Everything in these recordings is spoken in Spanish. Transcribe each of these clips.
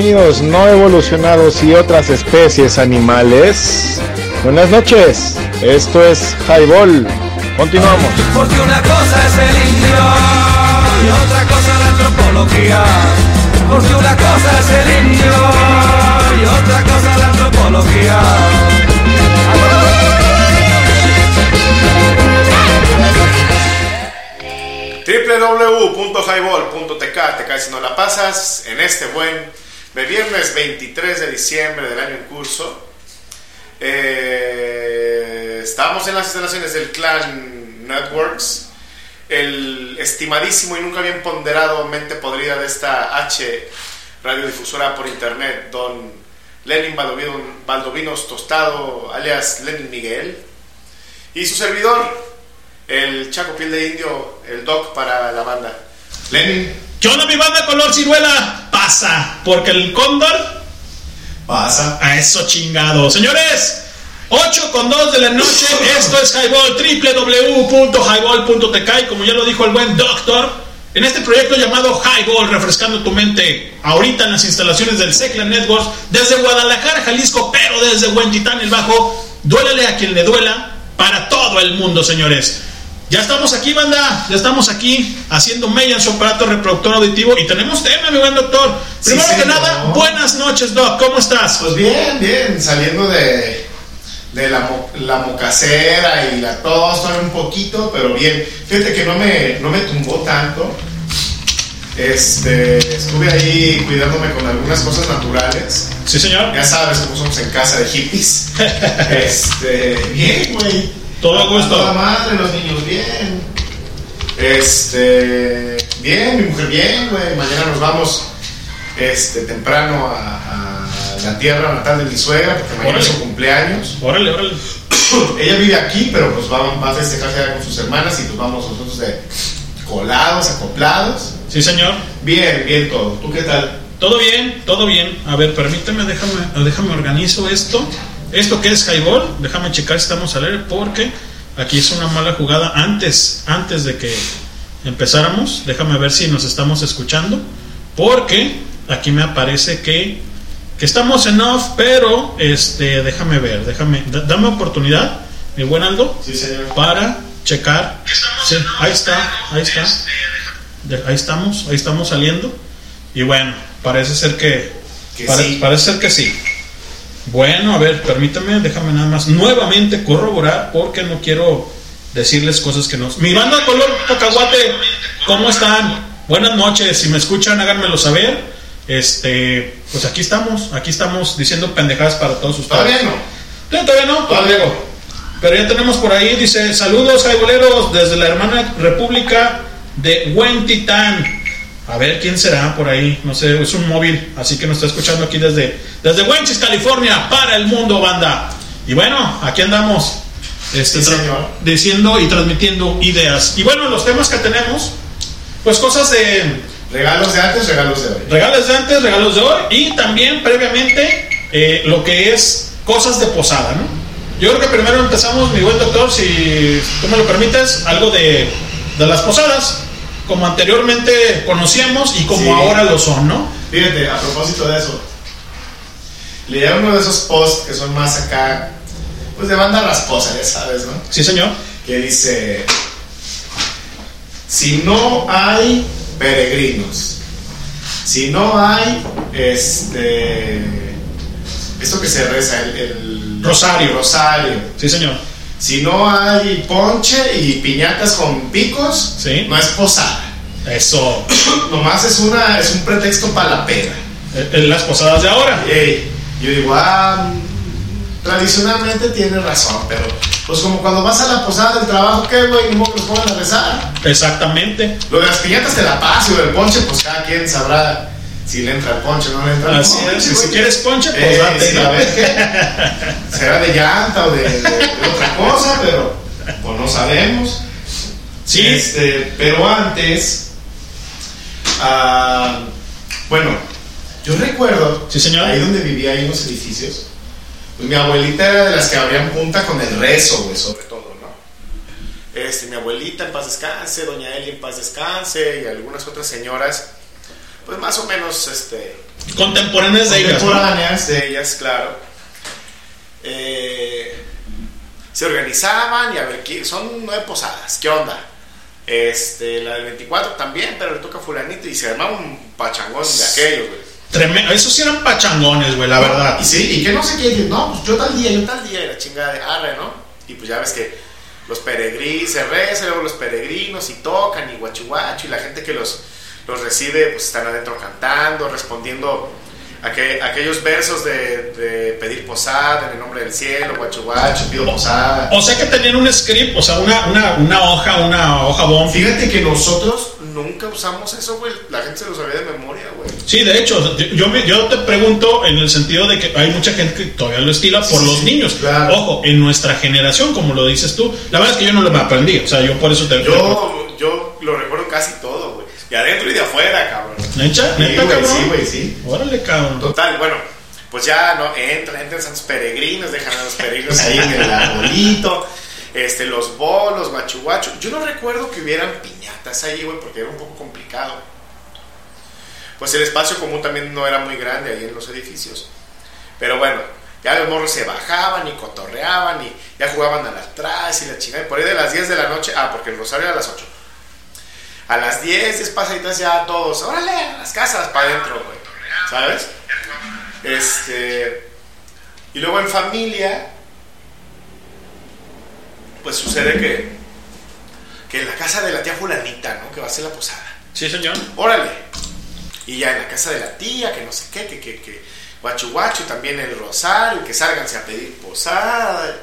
amigos no evolucionados y otras especies animales. Buenas noches, esto es Highball. Continuamos. Porque una cosa es el indio y otra cosa la antropología. Porque una cosa es el indio y otra cosa la antropología. www.highball.tk te caes si no la pasas en este buen viernes 23 de diciembre del año en curso. Eh, estamos en las instalaciones del Clan Networks, el estimadísimo y nunca bien ponderado mente podrida de esta H radiodifusora por internet, don Lenin Baldovino, Baldovinos Tostado, alias Lenin Miguel, y su servidor, el Chaco Piel de Indio, el Doc para la banda. Lenin. ¿Qué onda mi banda color ciruela? Pasa, porque el cóndor Pasa. a eso chingado. Señores, 8 con 2 de la noche, esto es Highball, www.highball.tk y como ya lo dijo el buen doctor, en este proyecto llamado Highball, refrescando tu mente, ahorita en las instalaciones del Secla Networks, desde Guadalajara, Jalisco, pero desde Huentitán, el Bajo, duélale a quien le duela, para todo el mundo, señores. Ya estamos aquí, banda. Ya estamos aquí haciendo mella en su aparato reproductor auditivo y tenemos tema, mi buen doctor. Sí, Primero que señor. nada, buenas noches, Doc. ¿Cómo estás? Pues bien, bien, saliendo de, de la, la mocacera y la tos, un poquito, pero bien. Fíjate que no me, no me tumbó tanto. Este, estuve ahí cuidándome con algunas cosas naturales. Sí, señor. Ya sabes cómo somos en casa de hippies. Este, bien, güey. Todo gusto. toda madre, los niños bien. Este, bien, mi mujer bien, güey. Mañana nos vamos este, temprano a, a la tierra natal de mi suegra, porque mañana es su cumpleaños. Órale, órale. Ella vive aquí, pero pues va, va a festejarse allá con sus hermanas y pues vamos nosotros de colados, acoplados. Sí, señor. Bien, bien todo. ¿Tú qué tal? Todo bien, todo bien. A ver, permíteme, déjame, déjame organizo esto. Esto que es Highball, déjame checar si estamos al aire porque aquí es una mala jugada antes, antes de que empezáramos. Déjame ver si nos estamos escuchando porque aquí me aparece que, que estamos en off, pero este, déjame ver, déjame, da- dame oportunidad, mi buen Aldo, Sí, señor. para checar. Sí, ahí está, ahí está. De- ahí estamos, ahí estamos saliendo. Y bueno, parece ser que, Que pare- sí. parece ser que sí. Bueno, a ver, permítame, déjame nada más nuevamente corroborar porque no quiero decirles cosas que no. Mi banda color cacahuate, ¿cómo están? Buenas noches, si me escuchan, háganmelo saber. Este, pues aquí estamos, aquí estamos diciendo pendejadas para todos ustedes. Todavía no. No, todavía no, todavía no. Pero ya tenemos por ahí, dice, saludos jaiboleros desde la hermana república de Huentitán. A ver quién será por ahí, no sé, es un móvil, así que nos está escuchando aquí desde, desde Wenchis, California, para el mundo, banda. Y bueno, aquí andamos este, Sí, diciendo y transmitiendo ideas. Y bueno, los temas que tenemos, pues cosas de, Regalos de antes, regalos de hoy. Regalos de antes, regalos de hoy y también previamente eh, lo que es cosas de posada, ¿no? Yo creo que primero empezamos, mi buen doctor, si tú me lo permites, algo de, de las posadas, como anteriormente conocíamos y como Sí. ahora lo son, ¿no? Fíjate, a propósito de eso, leí uno de esos posts que son más acá, pues de banda rasposa, ya sabes, ¿no? Sí, señor. Que dice, si no hay peregrinos, si no hay, este, esto que se reza, el, el Rosario. rosario, Sí, señor. si no hay ponche y piñatas con picos, Sí. no es posada. Eso. Nomás es, una, es un pretexto para la peda. Eh, eh, las posadas de ahora. Ey, yo digo, ah, tradicionalmente tiene razón, pero pues como cuando vas a la posada del trabajo, ¿qué, güey? Ni modo que los pongan a rezar. Exactamente. Lo de las piñatas te la paso y lo del ponche, pues cada quien sabrá si le entra el ponche o no le entra el Así ponche. es. Si quieres ponche, pues Eh, date. qué. Será de llanta o de, de- de otra cosa, pero pues no sabemos. Sí. Este, pero antes, ah, bueno, yo recuerdo, Sí, señor. ahí donde vivía, hay unos edificios, pues mi abuelita era de las que abrían punta con el rezo, güey, sobre todo, ¿no? Este, mi abuelita en paz descanse, doña Eli en paz descanse y algunas otras señoras, pues más o menos, este, Contemporáneas de ellas. ¿no? Contemporáneas de ellas, claro. Eh, se organizaban y a ver, ¿qué- son nueve posadas, ¿qué onda? Este, la del 24 también, pero le toca a fulanito y se armaba un pachangón de aquellos, güey. Treme- Esos sí eran pachangones, güey, la verdad. Y sí, y que no sé qué, no, pues yo tal día, yo tal día, y la chingada de arre, ¿no? Y pues ya ves que los peregrinos, se reza, luego los peregrinos y tocan y guachu guachu, y la gente que los, los recibe, pues están adentro cantando, respondiendo a que, aquellos versos de, de pedir posada en el nombre del cielo, guachu guachu, pido posada. O sea que tenían un script, o sea, una, una, una hoja, una hoja bomb. Fíjate que nosotros nunca usamos eso, güey, la gente se lo sabía de memoria, güey. Sí, de hecho, yo, me- yo te pregunto en el sentido de que hay mucha gente que todavía lo estila por Sí, los niños. claro. Ojo, en nuestra generación, como lo dices tú, la verdad es que yo no lo aprendí, o sea, yo por eso te... Yo, yo lo recuerdo casi todo, güey. De adentro y de afuera, cabrón. ¿Neta? Sí, ¿Neta, güey, cabrón? sí, güey, sí. Órale, cabrón. Total, bueno, pues ya no entran, entran santos peregrinos, dejan a los peregrinos ahí en el arbolito, este, los bolos, guachu guachu. Yo no recuerdo que hubieran piñatas ahí, güey, porque era un poco complicado. Pues el espacio común también no era muy grande ahí en los edificios. Pero bueno, ya los morros se bajaban y cotorreaban y ya jugaban a las atrás y la chingada. Y por ahí de las 10 de la noche, ah, porque el rosario era a las 8. A las 10, 10 pasaditas ya todos, órale, a las casas para adentro, güey. ¿Sabes? Este. Y luego en familia, pues sucede que. Que en la casa de la tía Fulanita, ¿no? Que va a ser la posada. Sí, señor. Órale. Y ya en la casa de la tía, que no sé qué, que, que, que guachu guachu, también el rosario, que sálganse a pedir posada.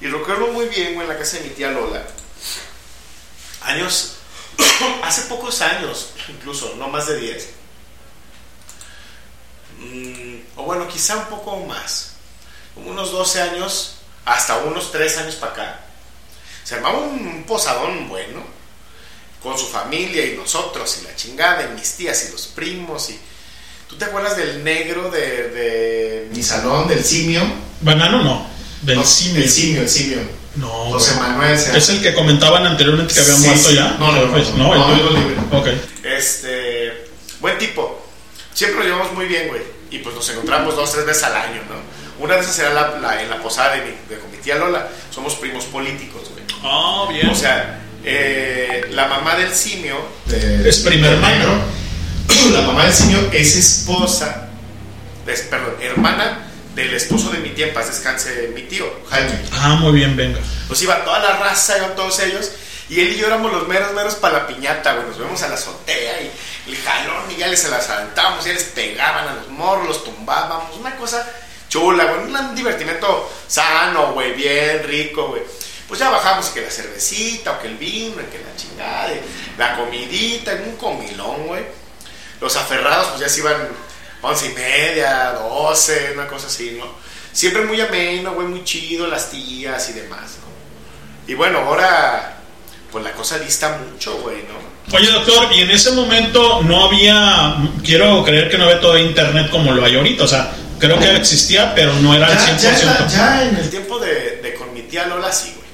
Y recuerdo muy bien, güey, en la casa de mi tía Lola. Años, hace pocos años, incluso, no más de 10. Mm, o bueno, quizá un poco más. Como unos 12 años, hasta unos 3 años para acá. Se armaba un posadón bueno con su familia y nosotros y la chingada y mis tías y los primos y ¿tú te acuerdas del negro de, de mi salón del simio? Banano no, del No, simio. el simio el simio No, José. Manuel ¿Es el que comentaban anteriormente que había Sí, muerto sí. ya? No, no, no, Pues, no, no, tuyo- no, libre. Ok. este buen tipo siempre nos llevamos muy bien güey y pues nos encontramos dos tres veces al año ¿no? una de esas era la, la- en la posada de, mi, de mi tía Lola somos primos políticos güey Ah, bien. o sea eh, la mamá del simio de- Es hermana. negro, la mamá del simio es esposa es, perdón hermana del esposo de mi tía en paz descanse mi tío Jaime ah, muy bien, venga. pues iba toda la raza, iban todos ellos. Y él y yo éramos los meros, meros para la piñata, güey. Nos vemos a la azotea y el jalón y ya les se las saltábamos, ya les pegaban a los morros, los tumbábamos. Una cosa chula, güey. Un divertimento sano, güey, bien rico, güey. Pues ya bajamos que la cervecita, o que el vino, que la chingada, la comidita, en un comilón, güey. Los aferrados, pues ya se iban once y media, doce, una cosa así, ¿no? Siempre muy ameno, güey, muy chido, las tías y demás, ¿no? Y bueno, ahora, pues la cosa dista mucho, güey, ¿no? Oye, doctor, y en ese momento no había, quiero creer que no había todo internet como lo hay ahorita, o sea, creo que existía, pero no era al Ya, 100%. ya, ya en el tiempo de, de con mi tía Lola, sí, güey.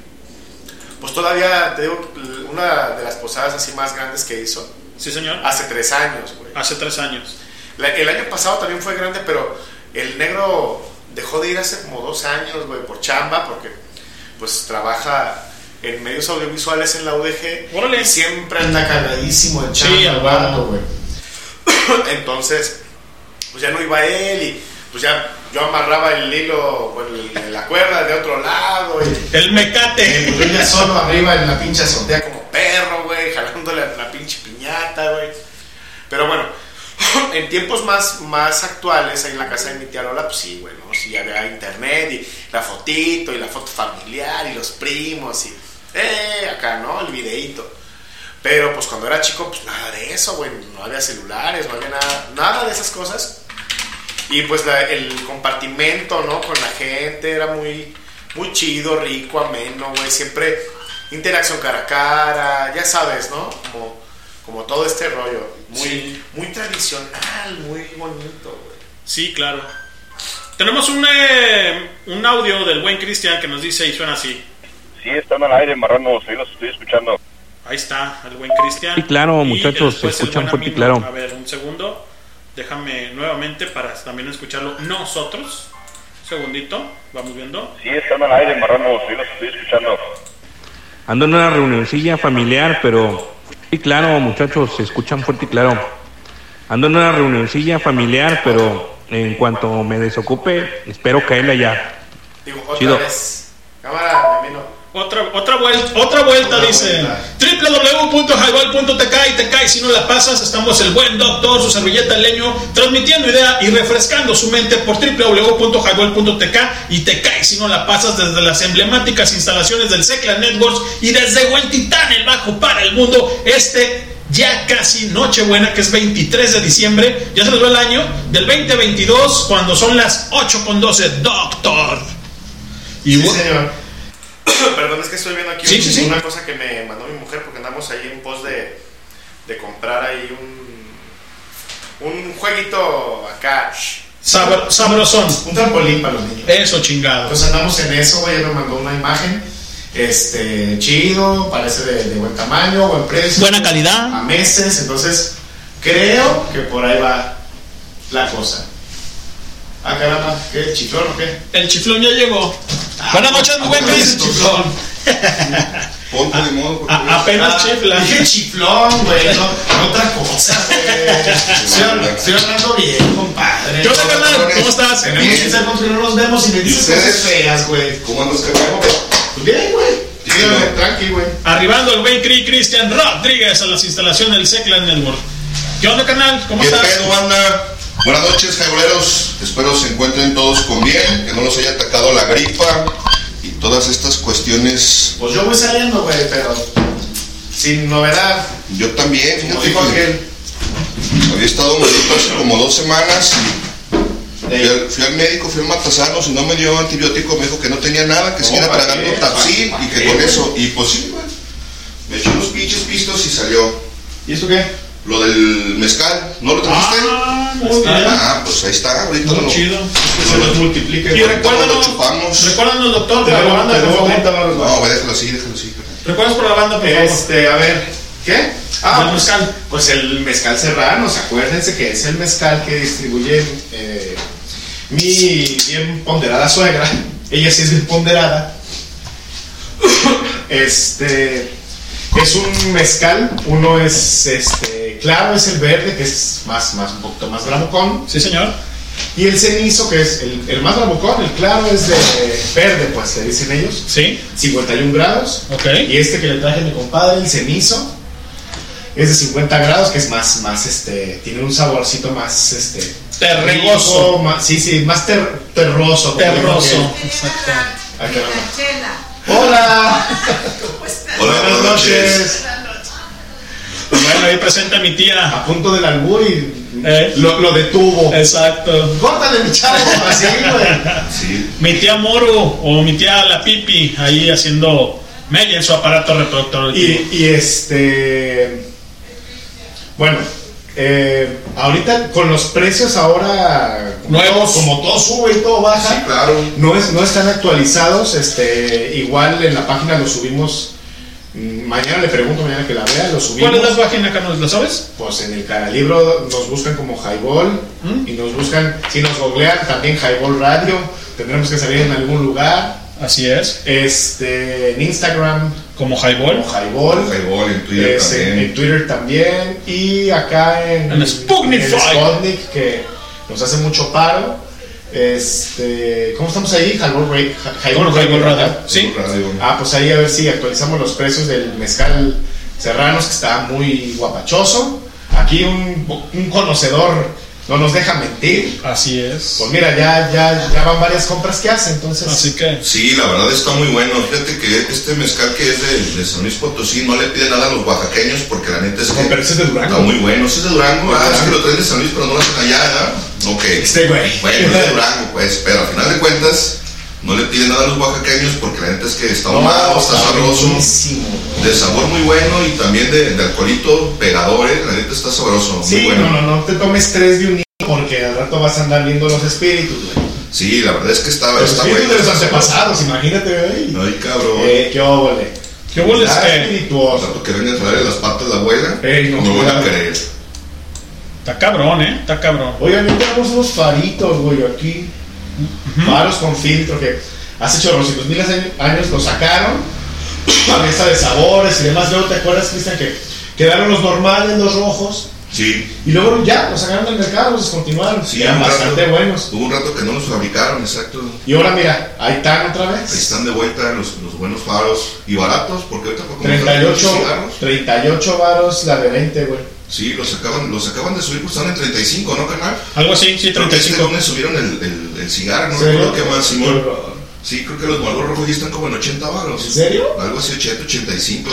Pues todavía, te digo, una de las posadas así más grandes que hizo, Sí, señor. hace tres años, güey. Hace tres años. La- el año pasado también fue grande, pero el negro dejó de ir hace como dos años, güey, por chamba, porque pues trabaja en medios audiovisuales en la UDG Órale. y siempre anda cagadísimo Sí, chamba, el vato. vato, güey. Entonces, pues ya no iba él y pues ya yo amarraba el hilo, bueno, la cuerda de otro lado y El mecate. yo ya solo arriba en la pinche azotea como perro, güey, jalándole a la pinche piñata, güey. Pero bueno, en tiempos más, más actuales, en la casa de mi tía Lola, pues sí, güey. Sí había internet y la fotito y la foto familiar y los primos y, eh, acá, ¿no? El videíto. Pero pues cuando era chico, pues nada de eso, güey. No había celulares, no había nada, nada de esas cosas. Y pues la- el compartimento, ¿no? Con la gente era muy, muy chido, rico, ameno, güey. Siempre interacción cara a cara, ya sabes, ¿no? Como, como todo este rollo. Muy, Sí. muy tradicional, muy bonito, güey. Sí, claro. Tenemos un, eh, un audio del buen Cristian que nos dice y suena así. Sí, están al aire, marranos, ahí los estoy escuchando. Ahí está, el buen Cristian. Sí, claro, muchachos, se escuchan fuerte y amigo. claro. A ver, un segundo. Déjame nuevamente. para también escucharlo nosotros. Un segundito, vamos viendo. Sí, están al aire, marranos, sí los estoy escuchando. Ando en una reunioncilla familiar, pero sí, claro, muchachos, se escuchan fuerte y claro. Ando en una reunioncilla familiar, pero en cuanto me desocupe, espero caerle allá. Digo, otra Chido. vez. Cámara, Memino. Otra, otra vuelta, otra vuelta Otra dice www.highball.tk y te cae si no la pasas. Estamos el buen doctor, su servilleta el leño, transmitiendo idea y refrescando su mente por www.highball.tk y te cae si no la pasas desde las emblemáticas instalaciones del Secla Networks y desde Huentitán, el bajo para el mundo. Este ya casi Nochebuena, que es 23 de diciembre, ya se nos va el año del 2022 cuando son las 8 con 12. Doctor. Y Sí, señor. Perdón, es que estoy viendo aquí Sí, un- sí, sí. una cosa que me mandó mi mujer porque andamos ahí en pos de, de comprar ahí un, un jueguito acá. sabr- sabrosón. Un trampolín para los niños. Eso chingado. Entonces andamos en eso, güey. Ella me mandó una imagen. Este, chido, parece de, de buen tamaño, buen precio. Buena calidad. A meses, entonces creo que por ahí va la cosa. Ah, caramba, ¿qué? ¿Chiflón o qué? El chiflón ya llegó. Buenas noches, mi buen Chris. Chiflón. Ponte de modo, porque A- apenas Ah, chifla. Dije chiflón, güey, no, no otra cosa, güey. Estoy, habl- estoy hablando bien, compadre. ¿Qué onda, carnal? ¿Cómo estás? Tenemos que ser porque no nos vemos y me dices cosas feas, güey. ¿Cómo andas, carnal? Pues bien, güey. Sí, tranqui, güey. Arribando el güey Cri Cristian Rodríguez a las instalaciones del Seclan Network. ¿Qué onda, canal? ¿Cómo ¿Qué estás? pedo, banda? Buenas noches, jaiboleros. Espero se encuentren todos con bien, que no los haya atacado la gripa y todas estas cuestiones. Pues yo voy saliendo, güey, pero sin novedad. Yo también, fíjate dijo que aquel. había estado malito hace como dos semanas. Fui al, fui al médico, fui al Matasanos y no me dio antibiótico, me dijo que no tenía nada, que siguiera ¿para tragando? Tapsil ¿Para y que con eso, y pues sí, güey. Me echó unos pinches pistos y salió. ¿Y esto qué? Lo del mezcal, ¿no lo trajiste? Ah, muy bien. Ah, pues ahí está, ahorita Muy lo, chido. Que se nos multiplique. Y recuérdanos, lo chupamos. recuérdanos, doctor, por la banda, por debo 30 favor. No, déjalo así, déjalo así. Recuerdas por la banda, por. Este, a ver, ¿qué? Ah, pues, mezcal. Pues el mezcal serranos, acuérdense que es el mezcal que distribuye eh, mi bien ponderada suegra. Ella sí es bien ponderada. Este es un mezcal, uno es este claro, es el verde, que es más, más un poquito más bravucón. Sí, señor. Y el cenizo, que es el, el más bravucón, el claro es de verde, pues le dicen ellos. Sí, 51 grados. ok. Y este que le traje a mi compadre, el cenizo, es de 50 grados, que es más, más, este, tiene un saborcito más, este, Terregoso. más- sí, sí, más ter- terroso. Terroso. Exacto. Hola, ¿Cómo estás? Hola, buenas noches. Noches. Bueno, ahí presenta a mi tía. A punto del albur y Eh. lo, lo detuvo. Exacto. Córtale, mi chavo, así, güey. Sí. Mi tía Moru o mi tía La Pipi ahí haciendo mella en su aparato reproductor. Y, y este. Bueno, eh, ahorita con los precios ahora. Nuevos. como todo sube y todo baja. Sí, claro. No, es, no están actualizados. Este, igual en la página lo subimos. Mañana le pregunto, mañana que la vea, lo subimos. ¿Cuál es la página acá? ¿Nos la sabes? Pues en el Caralibro nos buscan como Highball ¿Mm? y nos buscan, si nos googlean también Highball Radio, tendremos que salir en algún lugar. Así es. Este, en Instagram Como Highball. como Highball. Highball en Twitter Es, también. en Twitter también y acá en, En Sputnik en. Sputnik, que nos hace mucho paro. Este, ¿Cómo estamos ahí? Highball, Ra- Hi- Como Highball Highball ¿verdad? Radio. Sí. Ah, pues ahí a ver si actualizamos los precios del mezcal serranos, que está muy guapachoso. Aquí un, un conocedor no nos deja mentir. Así es. Pues mira, ya, ya, ya van varias compras que hace, entonces. Así que. Sí, la verdad está muy bueno. Fíjate que este mezcal que es de, de San Luis Potosí no le pide nada a los oaxaqueños porque la neta es que No, pero ese es de Durango. está muy bueno. Sí es de Durango, ah, es que lo traen de San Luis pero no lo hacen allá, ¿verdad? Ok. Este güey. Bueno, es de Durango, pues, pero al final de cuentas no le pide nada a los oaxaqueños porque la neta es que está No, ahumado, está sabroso, buenísimo. de sabor muy bueno y también de, de alcoholito pegador, ¿eh? la neta está sabroso, muy Sí, bueno. no, no, no te tomes tres de un niño porque al rato vas a andar viendo los espíritus, güey. Sí, la verdad es que está, Los está espíritus bueno. de los antepasados, imagínate, güey. Ay, cabrón. Eh, qué óvole. ¿Qué boles Está que? Al espirituoso. rato que venga a traer las patas de la abuela, Ey, no, no, van a creer. Está cabrón, ¿eh? Está cabrón. Oigan, ya tenemos unos faritos, güey, aquí. Faros con filtro que hace chorrocitos de años lo sacaron. A mesa de sabores y demás. Luego te acuerdas, Cristian, que quedaron los normales, los rojos. Sí. Y luego ya los sacaron del mercado, los descontinuaron. Sí, eran un rato- bastante buenos. Hubo un rato que no los fabricaron, exacto. Y ahora mira, ahí están otra Ahí vez. están de vuelta los, los buenos faros y baratos, porque ahorita por como están 38, los cigarros, 38 varos la de 20, güey. Sí, los acaban, los acaban de subir, pues están en 35, ¿no, carnal? Algo así, sí, Creo que este 35. lunes subieron el, el, el cigarro, no recuerdo qué más, Simón. Sí, creo que los Malboro rojos ya están como en 80 baros. ¿En serio? Algo así, 80, 85.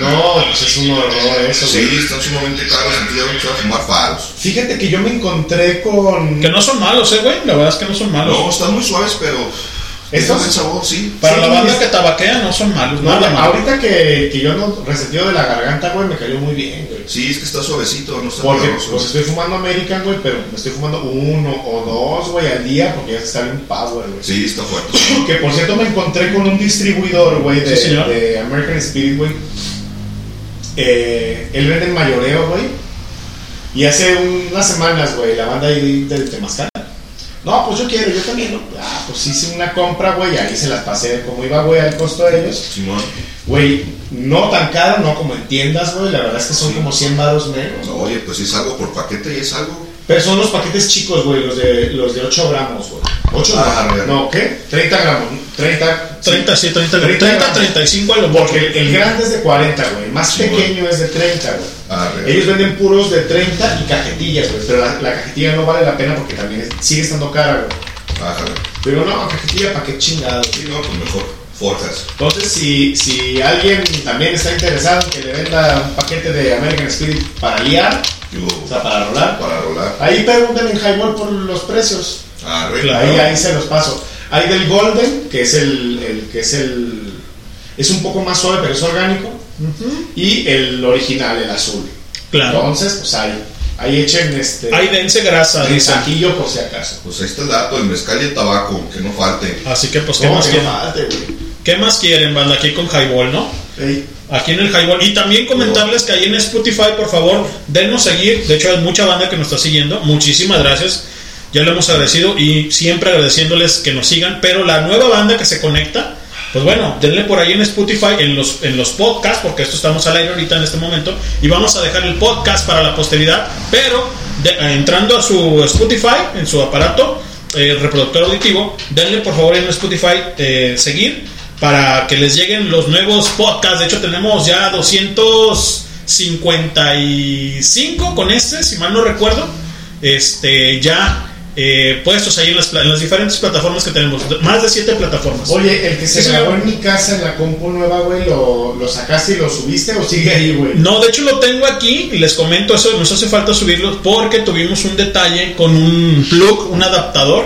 No, pues es un horror eso, Sí, güey. están sumamente caros, entonces ya a fumar faros. Fíjate que yo me encontré con. Que no son malos, eh, güey. La verdad es que no son malos. No, están muy suaves, pero... ¿Estos? tienen buen sabor, sí. Para Sí, la banda es- que tabaquea no son malos. No, malo. ahorita que, que yo no resentido de la garganta, güey, me cayó muy bien, güey. Sí, es que está suavecito, no está Porque pues estoy fumando American, güey, pero me estoy fumando uno o dos, güey, al día porque ya está bien power, güey. Sí, está fuerte. Que por cierto me encontré con un distribuidor, güey, de, Sí, señor. de American Spirit, güey. Eh, él vende en mayoreo, güey. Y hace unas semanas, güey, la banda ahí del Temazcal. No, pues yo quiero, yo también, ¿no? Ah, pues hice una compra, güey, ahí se las pasé como iba, güey, al costo de ellos. Simón. Güey, no tan caro, no como en tiendas, güey, la verdad es que son como 100 baros menos. No, oye, pues si es algo por paquete y es algo. Pero son los paquetes chicos, güey, los de, los de 8 gramos, güey. 8 Ah, gramos. real. No, ¿qué? 30 gramos. 30. 30, sí, 30, 30 30, gramos. 35 a lo. Porque el, el grande es de 40, güey. El más Sí, pequeño es de 30, güey. Ah. Ellos venden puros de 30 y cajetillas, güey. Pero la, la cajetilla no vale la pena porque también es- sigue estando cara, güey. Ájale. Pero no, cajetilla, ¿para qué chingados? Sí, no, pues mejor. Forjas. Entonces, si, si alguien también está interesado en que le venda un paquete de American Spirit para liar, Yo, o sea, para rolar, para rolar. ahí pregunten en Highball por los precios. Ah. Ahí, ahí se los paso. Hay del Golden, que es el, el- que es el es un poco más suave, pero es orgánico. Y el original, el azul. Claro. Entonces, pues ahí, ahí echen este Ahí dense grasa, dice. mensajillo por si acaso. Pues ahí está el dato, el mezcal y el tabaco, que no falte. Así que, pues, ¿qué No, más que quieren? no falte, güey. ¿Qué más quieren, banda? Aquí con Highball, ¿no? Ey, Aquí en el Highball. Y también comentarles que ahí en Spotify, por favor, dennos seguir. De hecho, hay mucha banda que nos está siguiendo. Muchísimas gracias. Ya lo hemos agradecido y siempre agradeciéndoles que nos sigan. Pero la nueva banda que se conecta, pues bueno, denle por ahí en Spotify, en los, en los podcasts, porque esto estamos al aire ahorita en este momento. Y vamos a dejar el podcast para la posteridad. Pero eh, entrando a su Spotify, en su aparato, eh, reproductor auditivo, denle por favor en Spotify eh, seguir para que les lleguen los nuevos podcasts. De hecho, tenemos ya 255 con este, si mal no recuerdo. Este, ya eh, puestos ahí en las, pla- en las diferentes plataformas que tenemos. Más de 7 plataformas. Oye, el que se Sí, grabó señor. en mi casa en la compu nueva, güey, ¿lo, ¿lo sacaste y lo subiste o sigue ahí, güey? No, de hecho lo tengo aquí y les comento eso, nos hace falta subirlo porque tuvimos un detalle con un plug, un adaptador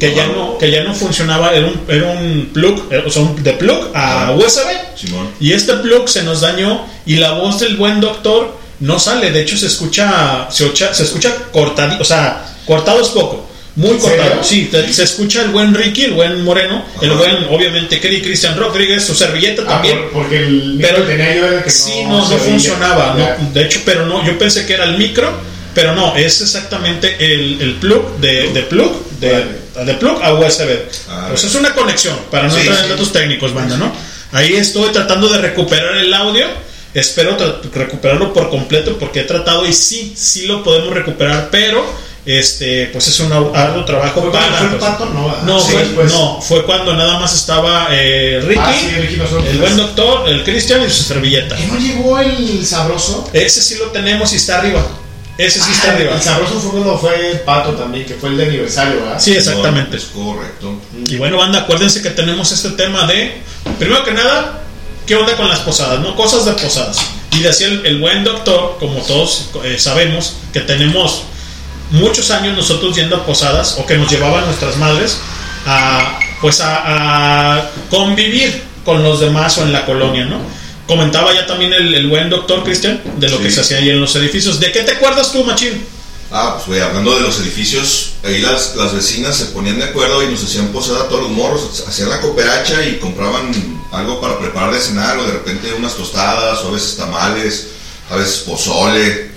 que ya no que ya no funcionaba, era un, era un plug, eh, o sea, un, de plug a. USB. Simón. Y este plug se nos dañó y la voz del buen doctor no sale, de hecho se escucha se, ocha- se escucha cortado, o sea, cortado es poco. Muy ¿En cortado, sí, te- se escucha el buen Ricky, el buen Moreno, el Ajá. buen, obviamente, Kelly Cristian Rodríguez, su servilleta Ah, también. por- porque el Pero tenía yo el que sí, no, no, funcionaba. No, de hecho, pero no, yo pensé que era el micro, pero no, es exactamente el, el plug de, de plug de, de plug a USB. Ah, pues es una conexión para no Sí, entrar en sí. datos técnicos, banda, ¿no? Ahí estoy tratando de recuperar el audio. Espero recuperarlo por completo porque he tratado y sí, sí lo podemos recuperar, pero este, pues es un ar- arduo trabajo ¿Fue para. fue el pues, pato? No, ¿verdad? no, Sí, fue, después. no, fue cuando nada más estaba eh, Ricky, Ah, sí, Ricky el buen doctor, el Cristian y su servilleta. ¿Que no llegó el sabroso? Ese sí lo tenemos y está arriba. Ese sí está Ah, arriba. El sabroso fue cuando fue el pato también, que fue el de aniversario, ¿verdad? Sí, exactamente. Es correcto. Y bueno, banda, acuérdense que tenemos este tema de, primero que nada, ¿qué onda con las posadas? ¿No? Cosas de posadas. Y decía el, el buen doctor, como todos eh, sabemos, que tenemos muchos años nosotros yendo a posadas, o que nos llevaban nuestras madres, a, pues a, a convivir con los demás o en la colonia, ¿no? Comentaba ya también el, el buen doctor Cristian de lo Sí. que se hacía ahí en los edificios. ¿De qué te acuerdas tú, Machín? Ah, pues güey, hablando de los edificios, ahí las, las vecinas se ponían de acuerdo y nos hacían posada a todos los morros, hacían la cooperacha y compraban algo para preparar de cenar, o de repente unas tostadas, o a veces tamales, a veces pozole,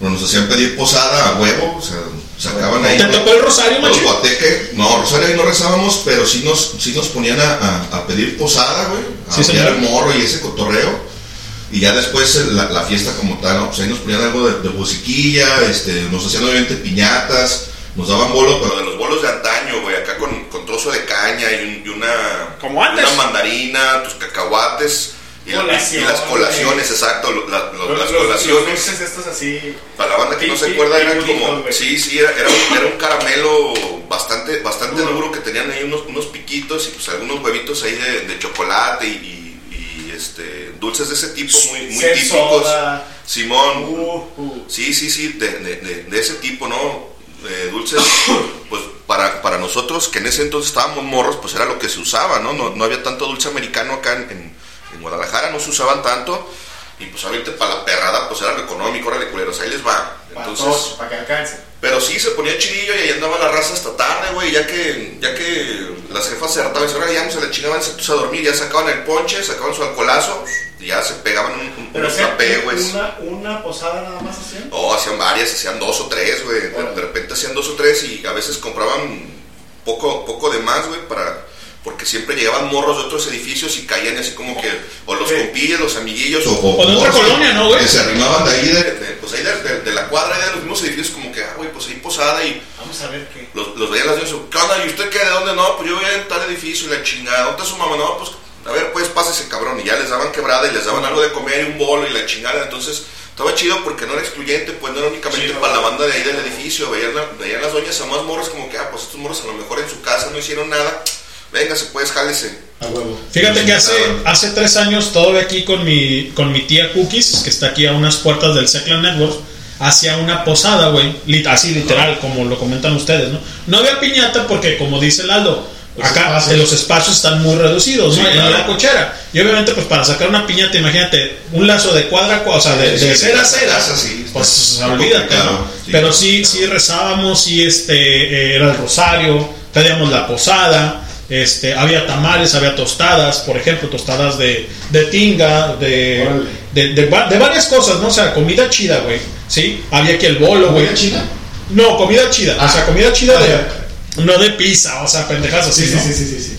Bueno, nos hacían pedir posada a huevo, o sea, sacaban ahí. ¿Te tocó el rosario, Los macho? guateque, no, Rosario ahí no rezábamos, pero sí nos, sí nos ponían a, a- a pedir posada, güey. A Sí, el morro y ese cotorreo. Y ya después el- la, la fiesta como tal, ¿no? pues ahí nos ponían algo de, de musiquilla, este, nos hacían obviamente piñatas, nos daban bolos, pero de los bolos de antaño, güey, acá con, con trozo de caña y, un- y una, Como antes. una mandarina, tus cacahuates. Y, la- y- y las Colaciones. exacto, la- Los, las colaciones. los dulces estos así. Para la banda que no se acuerda, pi- era picuditos, como. Sí, sí, era, era un, era un caramelo bastante, bastante Duro. duro que tenían ahí unos, unos piquitos y pues algunos huevitos ahí de, de chocolate y, este, dulces de ese tipo muy, muy típicos. soda. Simón, Uh, uh. Sí, sí, sí, de, de- de- de ese tipo, ¿no? Eh, dulces, pues para, para nosotros que en ese entonces estábamos morros, pues era lo que se usaba, ¿no? No, no había tanto dulce americano acá en, en- en Guadalajara, no se usaban tanto. Y pues ahorita para la perrada, pues era lo económico, órale culeros, ahí les va. Para Entonces, todos, para que alcance. pero sí se ponía chilillo y ahí andaba la raza hasta tarde, güey, ya que, ya que las jefas se hartaban y "Órale, ya no se le chingaban, se puso a dormir, ya sacaban el ponche, sacaban su alcoholazo, y ya se pegaban un, un, Pero unos güey. una, una posada nada más hacían. Oh, hacían varias, hacían dos o tres, güey. De, de repente hacían dos o tres y a veces compraban poco, poco de más, güey, para... Porque siempre llegaban morros de otros edificios y caían así como que... O los Sí. compillas, los amiguillos, o... O de otra colonia, ¿no, güey? Que se arrimaban de ahí, de, de- pues ahí de, de- de la cuadra, de los mismos edificios, como que, ah, güey, pues ahí posada y... Vamos a ver qué. Los, los veían las niñas, ¿qué onda? ¿Y usted qué? ¿De dónde? No, pues yo voy en tal edificio y la chingada. ¿Dónde está su mamá? No, pues, a ver, pues pásese, cabrón. Y ya les daban quebrada y les daban algo de comer y un bolo y la chingada. Entonces, estaba chido porque no era excluyente, pues no era únicamente para la banda de ahí del edificio. Veían, la- veían las doñas a más morros como que, ah, pues estos morros a lo mejor en su casa no hicieron nada. Véngase, pues, jálese. A huevo. Fíjate que hace, hace tres años, todavía aquí con mi, con mi tía Cookies, que está aquí a unas puertas del Seclan Network, hacía una posada, güey, así literal, como lo comentan ustedes, ¿no? No había piñata porque, como dice Los acá espacios. los espacios están muy reducidos, Sí, ¿no? En la cochera. Y obviamente, pues para sacar una piñata, imagínate, un lazo de cuadra, o sea, de, Sí, de sí, cera a cera, casa, sí, está pues olvídate. ¿no? Sí, Pero sí, claro. sí rezábamos, sí, este, eh, era el rosario, pedíamos la posada, este, había tamales, había tostadas, por ejemplo, tostadas de, de tinga, de, de, de va- de varias cosas, ¿no? O sea, comida chida, güey, ¿sí? Había aquí el bolo, güey. ¿Comida china? No, comida chida, o Ah. sea, comida chida Ah, de... ya. No de pizza, o sea, pendejas así, Sí, sí, ¿no? sí, sí, sí, sí.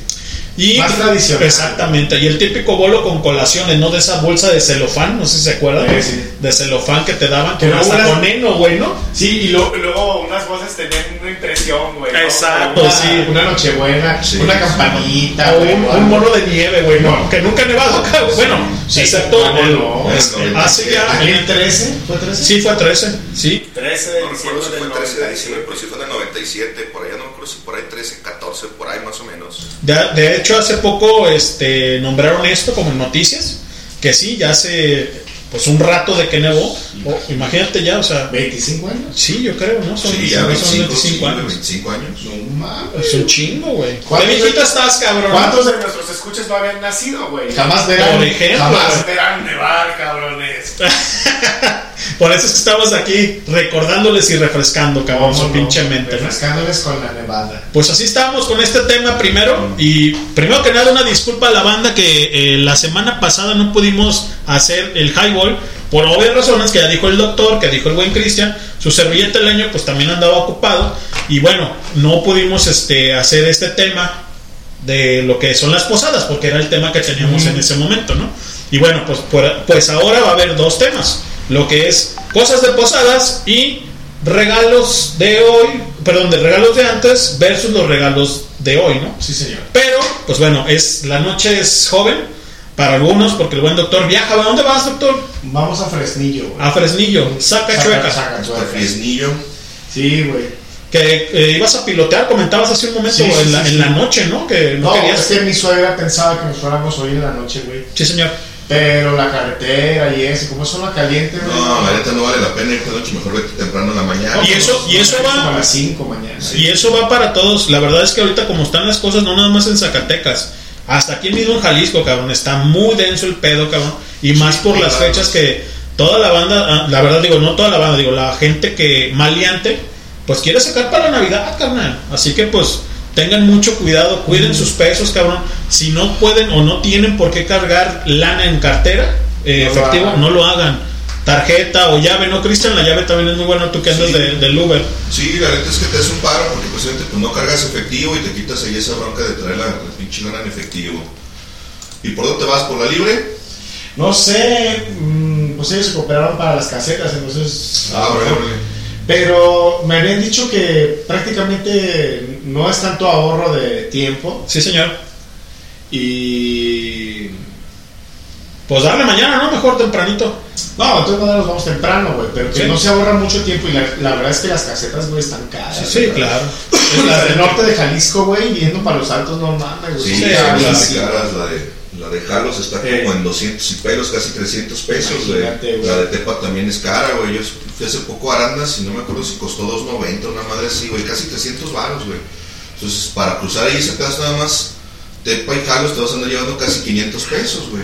Y, Más tradicional. Exactamente. Y el típico bolo con colaciones, ¿no? De esa bolsa de celofán, no sé si se acuerdan. Sí, sí. De celofán que te daban Que con hasta unas- con heno, güey, ¿no? Sí, y lo- luego unas voces tenían una impresión, güey. ¿no? Exacto, Una- sí. Una nochebuena, Sí, una campanita, O un, un mono de nieve, güey, ¿no? No. Que nunca ha nevado. Bueno, Sí, excepto ¿cómo el- no? este, El hace ya. ¿Aquí el 13? ¿Fue 13? Sí, fue 13, sí. 13 de diciembre fue del 13 de diciembre, 97. pero sí fue en el 97, por allá no si por ahí 13, 14, por ahí más o menos. De, de hecho, hace poco este, nombraron esto como en noticias. Que sí, ya hace pues un rato de que nevó. O, imagínate ya, o sea. 25 años. Sí, yo creo, ¿no? Son, Sí, ya son 25, 25 sí, años. 25 años. No mames. Es un chingo, güey. ¿Qué ¿Cuántos viejito de- estás, cabrón? ¿Cuántos de nuestros escuchas no habían nacido, güey? Jamás verán. Por ejemplo, Jamás verán nevar, cabrones. Por eso es que estamos aquí recordándoles y refrescando, cabrón, su ¿Cómo no? pinche mente, ¿no? Refrescándoles con la nevada. Pues así estábamos con este tema primero. Y primero que nada, una disculpa a la banda que eh, la semana pasada no pudimos hacer el highball. Por obvias razones que ya dijo el doctor, que dijo el buen Cristian, su servilleta el año pues también andaba ocupado. Y bueno, no pudimos este, hacer este tema de lo que son las posadas, porque era el tema que teníamos en ese momento, ¿no? Y bueno, pues, por- pues ahora va a haber dos temas, lo que es cosas de posadas y regalos de hoy, perdón, de regalos de antes versus los regalos de hoy, ¿no? Sí, señor. Pero, pues bueno, es la noche es joven para algunos, porque el buen doctor viaja. ¿A dónde vas, doctor? Vamos a Fresnillo, güey. A Fresnillo, saca Saca- chueca. saca chueca. Hasta Fresnillo. Sí, güey. Que eh, ibas a pilotear, comentabas hace un momento Sí, sí, en, la, sí, en sí. la noche, ¿no? Que no, No, querías. es que mi suegra pensaba que nos fuéramos hoy en la noche, güey. Sí, señor. Pero la carretera y eso, como es zona caliente. No, la neta no vale la pena irte de noche, mejor vete temprano en la mañana. Y eso- y eso va- Como a las 5 mañana. Y eso va para todos. La verdad es que ahorita como están las cosas, no nada más en Zacatecas, hasta aquí mismo en Jalisco, cabrón, está muy denso el pedo, cabrón. Y más por las claro. fechas que toda la banda, ah, la verdad digo, no toda la banda, digo, la gente que maleante, pues quiere sacar para Navidad, carnal. Así que pues tengan mucho cuidado, cuiden sus pesos, cabrón. Si no pueden o no tienen por qué cargar lana en cartera, eh, No efectivo, no lo hagan. tarjeta o llave, ¿no, Cristian? La llave también es muy buena, tú que andas Sí. de- del Uber. Sí, la neta es que te hace un paro porque pues, pues, no cargas efectivo y te quitas ahí esa bronca de traer la, la pinche lana en efectivo. ¿Y por dónde te vas? ¿Por la libre? No sé, mm, pues ellos se cooperaron para las casetas, entonces. Ah, órale. Pero me habían dicho que prácticamente no es tanto ahorro de tiempo Sí, señor. y. Pues darle mañana, ¿no? Mejor tempranito. No, entonces no nos vamos temprano, güey, pero que Sí. no se ahorra mucho tiempo y la, la verdad es que las casetas, güey, están caras. Sí, güey. claro. Las del norte de Jalisco, güey, yendo para los altos, no mames, güey. Sí, sí, caras. La de, la de Jalos está como en 200 y pelos, casi 300 pesos, güey. La de Tepa también es cara, güey. Yo fui hace poco a Arandas y no me acuerdo si costó 2.90, una madre así, güey. Casi 300 baros, güey. Entonces, para cruzar ahí sacas nada más Tepa y Jalos, te vas a andar llevando casi 500 pesos, güey.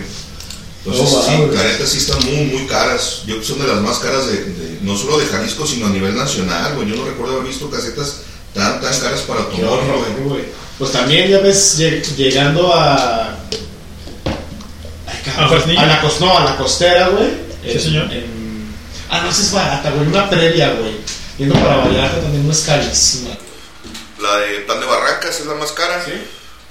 Entonces, Oh, wow, sí, neta sí están muy, muy caras. Yo creo que son de las más caras de, de- no solo de Jalisco, sino a nivel nacional, güey. Yo no recuerdo haber visto casetas tan, tan caras para horror, güey. güey. Pues también ya ves lleg- llegando a. ¿A la, cos- no, a la costera, güey. Sí, señor. en- ah, no, esa es barata, güey. Una previa, güey. Yendo para Vallarta también no es carísima. La de Plan de Barrancas es la más cara. ¿Sí?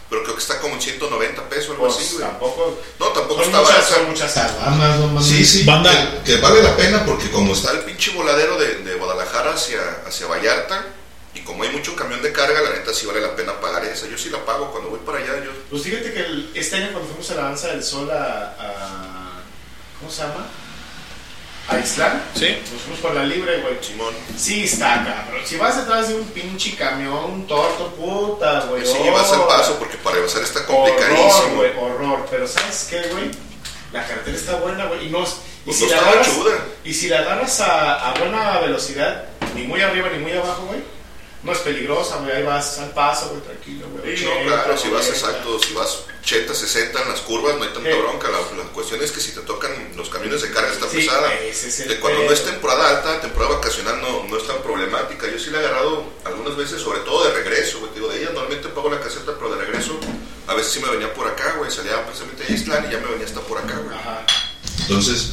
Pero creo que está como en 190 pesos, algo Pues así, güey. tampoco. No, tampoco está barata. son muchas. Caguamas, no mames. Sí, sí, Banda. Que, que vale la pena porque como está el pinche voladero de, de Guadalajara hacia, hacia Vallarta y como hay mucho camión de carga, la neta sí vale la pena pagar esa. Yo sí la pago cuando voy para allá. Yo, Pues fíjate que el- este año cuando fuimos a la danza del sol a, a- ¿cómo se llama? A Islán. Sí. Nos fuimos por la libre, güey. Simón, Sí, está cabrón. Si vas detrás de un pinche camión, un torto, puta, güey. sí horror. llevas al paso porque para pasar está Horror, complicadísimo. güey, horror. Pero ¿sabes qué, güey? La carretera está buena, güey. Y, no, y, Pues si no la está agarras, y si la agarras a, a buena velocidad, ni muy arriba ni muy abajo, güey, no es peligrosa, güey. Ahí vas al paso, güey, tranquilo, güey. Sí, no, 80, claro, si vas 90. exacto, si vas 80, 60 en las curvas, no hay tanta Sí. bronca. La, la cuestión es que si te tocan los camiones de carga está Sí, pesada. es De cuando no es temporada alta, temporada vacacional no, no es tan problemática. Yo sí la he agarrado algunas veces, sobre todo de regreso, güey. Te Digo, de ella normalmente pago la caseta, pero de regreso a veces sí me venía por acá, güey. Salía precisamente a Island y ya me venía hasta por acá, güey. Ajá. Entonces,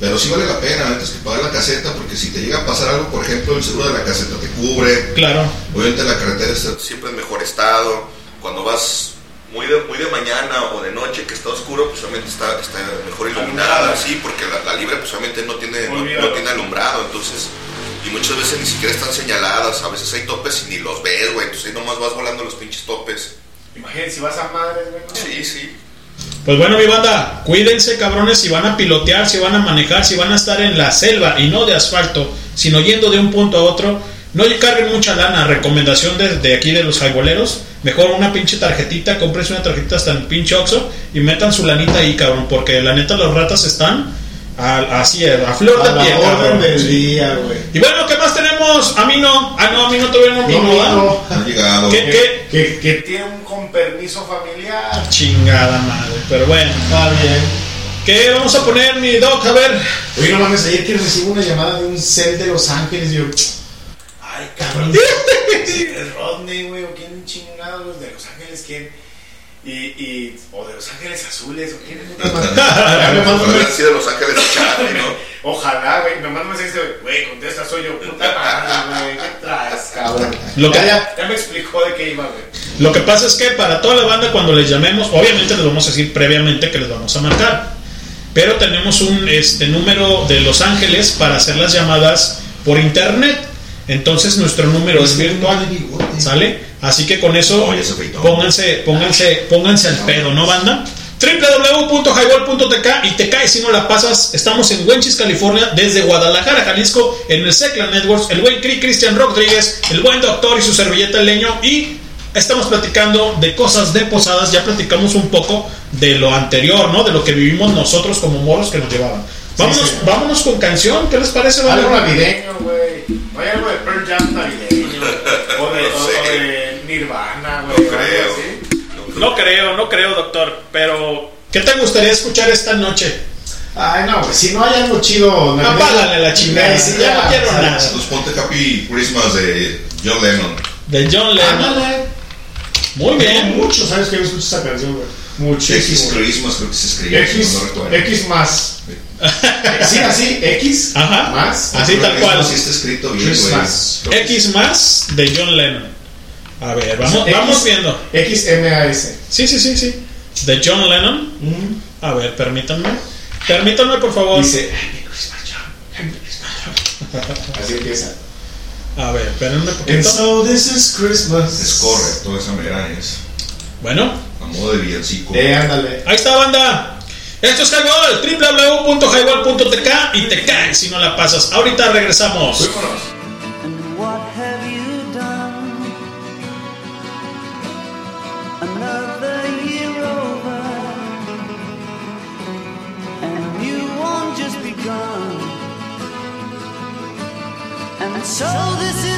pero sí vale la pena antes que pagar la caseta, porque si te llega a pasar algo, por ejemplo, el seguro de la caseta te cubre. Claro. Obviamente la carretera está siempre en mejor estado. Cuando vas muy de, muy de mañana o de noche que está oscuro, pues obviamente está, está mejor iluminada, sí, porque la, la libre pues obviamente no tiene, no, no tiene alumbrado, entonces, y muchas veces ni siquiera están señaladas, a veces hay topes y ni los ves, güey, entonces ahí nomás vas volando los pinches topes. Imagínate si vas a madres, güey. ¿no? Sí, sí. Pues bueno, mi banda, cuídense, cabrones, si van a pilotear, si van a manejar, si van a estar en la selva y no de asfalto, sino yendo de un punto a otro. No carguen mucha lana. Recomendación de, de aquí de los jaiboleros. Mejor una pinche tarjetita, cómprense una tarjetita hasta el pinche Oxxo y metan su lanita ahí, cabrón. Porque la neta, los ratas están a- así, a flor A de piel, orden del Sí. día, güey. Y bueno, ¿qué más tenemos? A mí no. Ah, no, a mí no todavía no No, no. Ha llegado. ¿Qué, qué? Que, que Tiene un con permiso familiar. Chingada madre. Pero bueno. está bien. ¿Qué vamos a poner, mi doc? A ver. Oye, no mames, ayer que recibo una llamada de un cel de Los Ángeles, y yo, Ay, cabrón. ¿Es Rodney, güey? ¿O quién chingado, güey? ¿De Los Ángeles quién? Y, y, o de Los Ángeles Azules, ¿o quién? Habrán sido Los Ángeles de Charlie, ¿no? Ojalá, güey. Me manda un mensaje, güey, contesta, soy yo. Puta madre, güey. ¿Qué traes, cabrón? Lo que, Ya, ya, ya me explicó de qué iba, güey. Lo que pasa es que para toda la banda cuando les llamemos, obviamente les vamos a decir previamente que les vamos a marcar. Pero tenemos un este número de Los Ángeles para hacer las llamadas por internet. Entonces nuestro número es virtual, ¿sale? Así que con eso pónganse, pónganse, pónganse al pedo, ¿no, banda? www.highball.tk y te caes si no la pasas. Estamos en Wenchis, California, desde Guadalajara, Jalisco, en el Secla Networks, el buen Cri Cristian Rodríguez, el buen doctor y su servilleta el leño. Y estamos platicando de cosas de posadas. Ya platicamos un poco de lo anterior, ¿no? De lo que vivimos nosotros como moros que nos llevaban. Vámonos, sí. vámonos con canción. ¿Qué les parece, banda? Algo navideño, güey. Hay algo de Pearl Jam No creo, no creo, doctor. Pero, ¿qué te gustaría escuchar esta noche? Ay, no, güey, si no hay algo chido. Apágale la chingada, sí, ya no quiero sale. nada. Entonces ponte Happy Christmas de John Lennon. De John Lennon. Ándale. Muy Tengo bien. muchos años que no escucho esa canción, güey. X Muchísimo. Christmas creo que se escribe. X, no recuerdo. X más. Sí, así, X Ajá. más. Así tal cual. Sí está escrito bien. X más de John Lennon. A ver, vamos, X- vamos viendo. XMAS. Sí, sí, sí, sí. De John Lennon. A ver, permítanme. Permítanme, por favor. Dice, Happy Christmas, John. Happy Christmas, John. Así empieza. A ver, espérenme un And poquito. so this is Christmas. Es correcto, esa mera es. Bueno, A modo de villancico. Eh, ándale. ahí está, banda. Esto es Highball, www.highball.tk y te caes si no la pasas. Ahorita regresamos. Fuímonos. So this is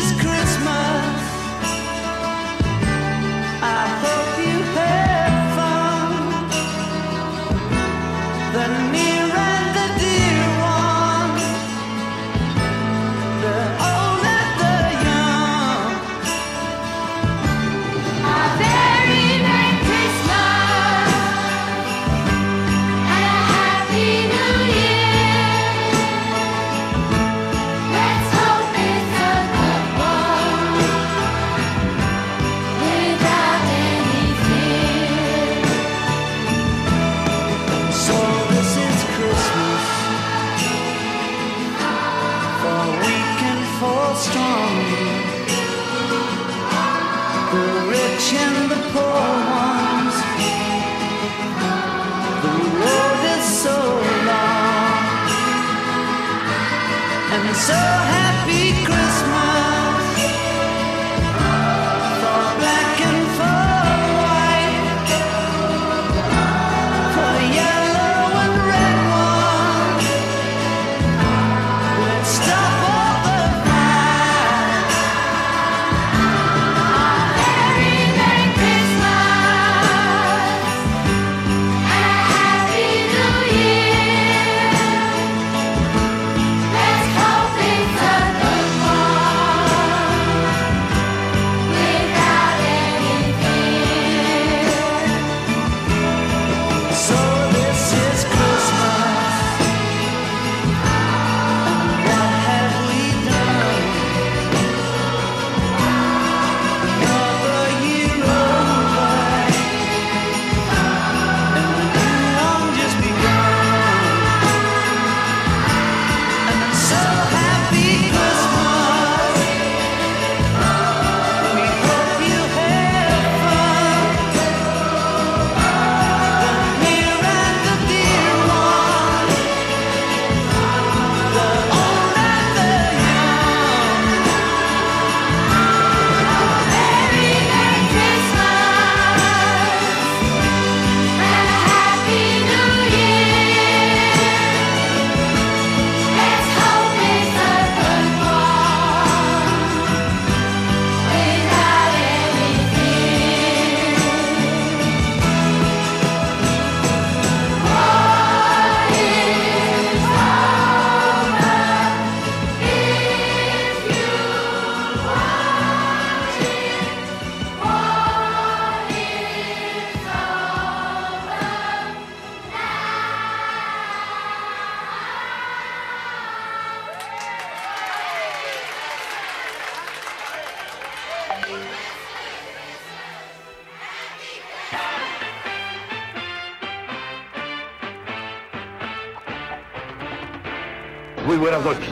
Muy buenas noches.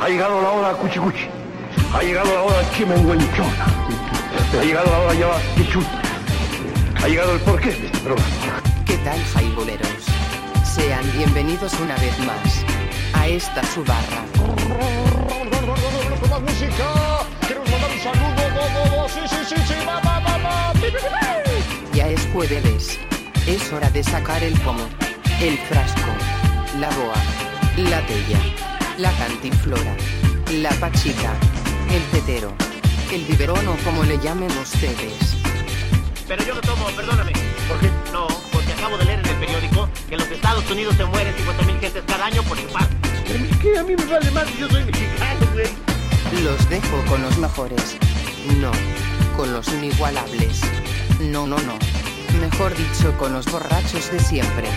Ha llegado la hora cuchicuchi. Ha llegado la hora chimenguenchón. Ha llegado la hora ya pichu. Ha llegado el porqué de este programa. ¿Qué tal, jaiboleros? Sean bienvenidos una vez más a esta su barra. Ya es jueves. Es hora de sacar el pomo, el frasco, la boa, la tella, la cantinflora, la pachita, el tetero, el biberón o como le llamen ustedes. Pero yo no tomo, perdóname. ¿Por qué? No, porque acabo de leer en el periódico que en los Estados Unidos se mueren 50.000 gentes cada año por chupar. Que a mí me vale más. Yo soy mexicano, güey. Los dejo con los mejores. No, con los inigualables. No, no, no. Mejor dicho, con los borrachos de siempre.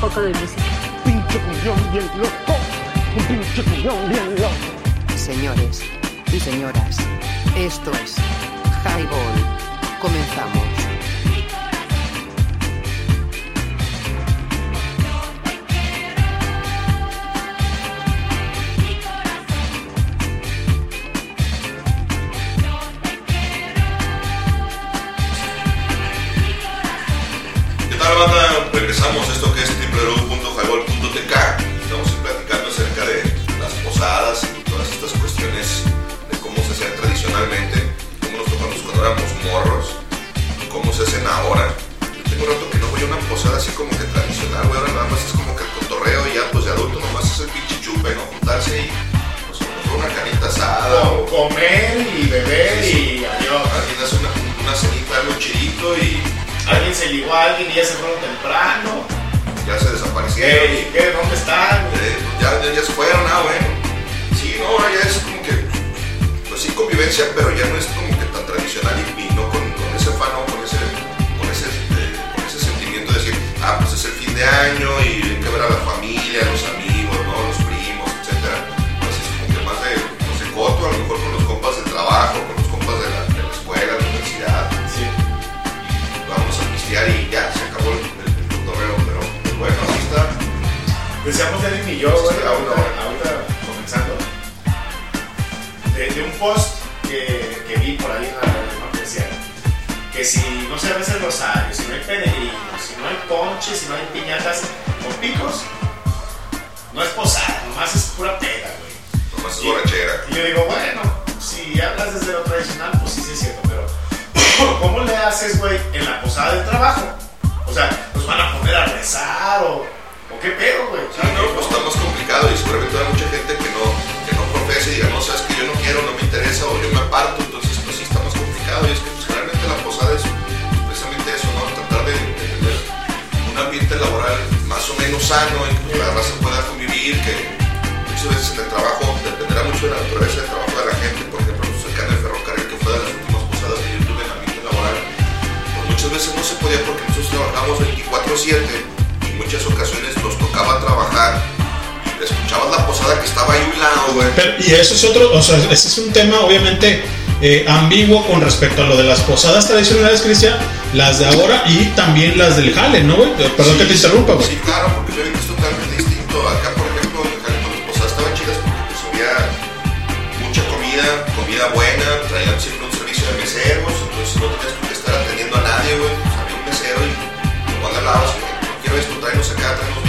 Poco de música. Pinche cumbión bien loco. Un pinche cumbión bien loco. Señores y señoras, esto es Highball. Comenzamos. Pues pero ya no es como que tan tradicional y, y no con, con ese afán, con ese, con ese, eh, con ese sentimiento de decir, ah, pues es el fin de año y hay que ver a la familia, los amigos, ¿no? los primos, etcétera. Pues es como que más de, no sé, coto, a lo mejor con los compas del trabajo, con los compas de la, de la escuela, la universidad. Sí. Y vamos a pistear y ya, se acabó el, el, el cotorreo, pero pues, bueno, así está. Decíamos Edwin y yo, ahorita, ahorita comenzando, de, de un post que, que vi por ahí en la red, ¿no? Que si no se reza el rosario, si no hay peregrinos, si no hay ponche, si no hay piñatas con picos, no es posada, nomás es pura peda, güey. Nomás es borrachera. Y yo digo, bueno, si hablas desde lo tradicional, pues sí, sí es cierto, pero ¿cómo le haces, güey, en la posada del trabajo? O sea, ¿nos van a poner a rezar o, o qué pedo, güey? Sí, no, pues está más complicado y seguramente hay mucha gente que no, que no profesa y diga, no, sabes yo no quiero, no me interesa o yo me aparto, entonces pues sí está más complicado y es que pues generalmente la posada es precisamente eso, ¿no? Tratar de, de tener un ambiente laboral más o menos sano en que pues, la raza pueda convivir, que muchas veces el trabajo dependerá mucho de la naturaleza del trabajo de la gente, por ejemplo, pues acá en el ferrocarril que fue de las últimas posadas que yo tuve en ambiente laboral, pues muchas veces no se podía porque nosotros trabajamos 24/7 y muchas ocasiones nos tocaba trabajar escuchabas la posada que estaba ahí un lado, güey. Pero- y eso es otro, o sea, ese es un tema obviamente eh, ambiguo con respecto a lo de las posadas tradicionales, Cristian, las de ahora y también las del jale, ¿no, güey? Perdón que te interrumpa, güey. Sí, claro, porque yo vi que es totalmente distinto. Acá, por ejemplo, en Cali, cuando las posadas estaban chidas porque pues había mucha comida, comida buena, traían siempre un servicio de meseros, entonces no tenías que estar atendiendo a nadie, güey. Pues había un mesero y hablabas, "Oye, no quiero esto, tráenos acá, tráenos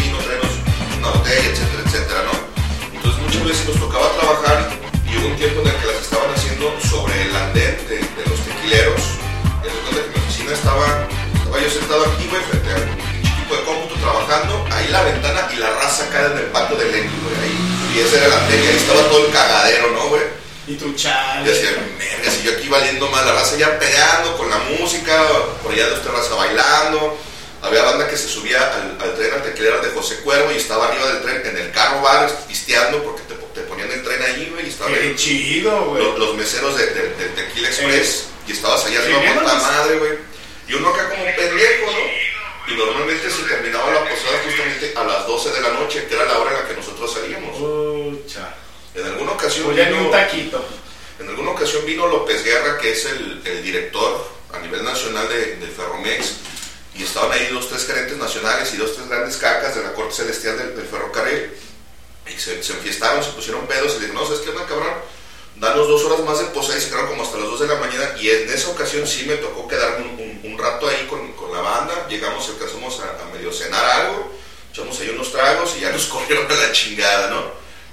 etcétera, etcétera, ¿no? Entonces muchas veces nos tocaba trabajar y hubo un tiempo en el que las estaban haciendo sobre el andén de, de los tequileros. De cuenta que mi oficina estaba, estaba yo sentado aquí, güey, frente a un equipo de cómputo trabajando, ahí la ventana y la raza cae en el patio del Lenny, güey, ahí. Y ese era el andén y ahí estaba todo el cagadero, ¿no, güey? Y tu chale. Y decía, verga, si yo aquí valiendo mal, la raza ya peleando con la música, por allá de usted raza bailando. Había banda que se subía al, al tren al tequilero de José Cuervo y estaba arriba del tren en el carro bar pisteando porque te, te ponían el tren ahí, güey, y estaban Qué chido, güey. los, los meseros de, de- de Tequila Express y estabas allá arriba con la madre, güey. Y uno acá como un pendejo, ¿no? Y normalmente se terminaba la posada justamente a las 12 de la noche, que era la hora en la que nosotros salíamos. Pucha. En alguna ocasión Pues ya ni vino- un taquito. en alguna ocasión vino López Guerra, que es el, el director a nivel nacional de, de Ferromex, y estaban ahí dos, tres gerentes nacionales y dos, tres grandes cacas de la corte celestial del, del ferrocarril. Y se, se enfiestaron, se pusieron pedos y le dijeron, no, ¿sabes qué onda, cabrón? Danos dos horas más de posada y se quedaron como hasta las 2 de la mañana. Y en esa ocasión sí me tocó quedarme un, un- un rato ahí con, con la banda. Llegamos, alcanzamos a, a medio cenar algo, echamos ahí unos tragos y ya nos corrieron a la chingada, ¿no?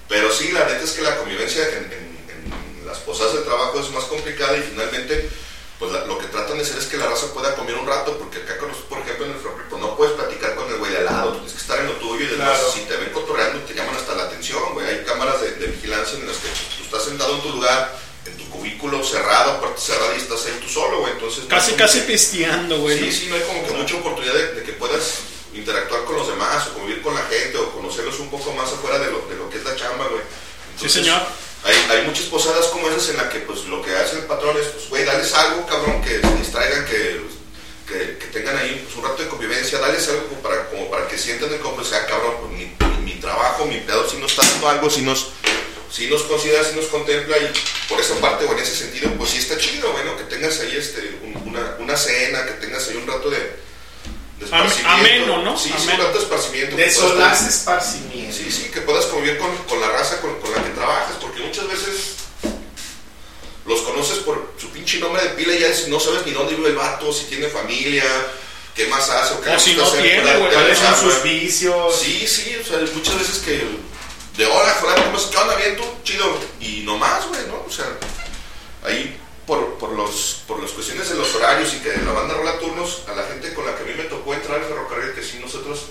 Pero sí, la neta es que la convivencia en, en- en las posadas de trabajo es más complicada y finalmente, pues la- lo que tratan de hacer es que la raza pueda comer un rato, porque acá, con por ejemplo, en el ferrocarril, pues no puedes platicar con el güey de al lado, tienes que estar en lo tuyo y después, Claro. si te ven cotorreando, te llaman hasta la atención, güey. Hay cámaras de, de vigilancia en las que tú estás sentado en tu lugar, en tu cubículo cerrado, puerta cerrada y estás ahí tú solo, güey. Entonces, no Casi, como casi que- pisteando, güey. Sí, ¿no? sí, no hay como que mucha oportunidad de, de que puedas interactuar con los demás o convivir con la gente o conocerlos un poco más afuera de lo, de lo que es la chamba, güey. Sí, señor. Hay, muchas posadas como esas en las que pues lo que hace el patrón es, pues, güey, dales algo, cabrón, que se distraigan, que, que, que tengan ahí pues, un rato de convivencia, dales algo como para, como para que sientan el compa, sea cabrón, pues mi, mi, trabajo, mi pedo, si nos está dando algo, si nos, si nos considera, si nos contempla, y por esa parte, o en ese sentido, pues sí está chido, bueno, que tengas ahí este, un- una, una cena, que tengas ahí un rato de, esparcimiento. ameno, ¿no? Sí, sí, un Ameno. rato de esparcimiento. De solaz esparcimiento. Sí, sí, que puedas convivir con, con la raza con, con la que trabajas, porque muchas veces los conoces por su pinche nombre de pila y ya es- no sabes ni dónde vive el vato, si tiene familia, qué más hace o qué O si no hacer tiene, güey, ¿Cuáles son sus vicios? Sí, sí, o sea, muchas veces que de hola, fulano, ¿cómo es? ¿qué onda? Bien, tú, chido. Y no más, güey, ¿no? O sea, ahí por, por, los, por las cuestiones de los horarios y que la banda rola turnos, a la gente con la que a mí me tocó entrar al ferrocarril, que sí nosotros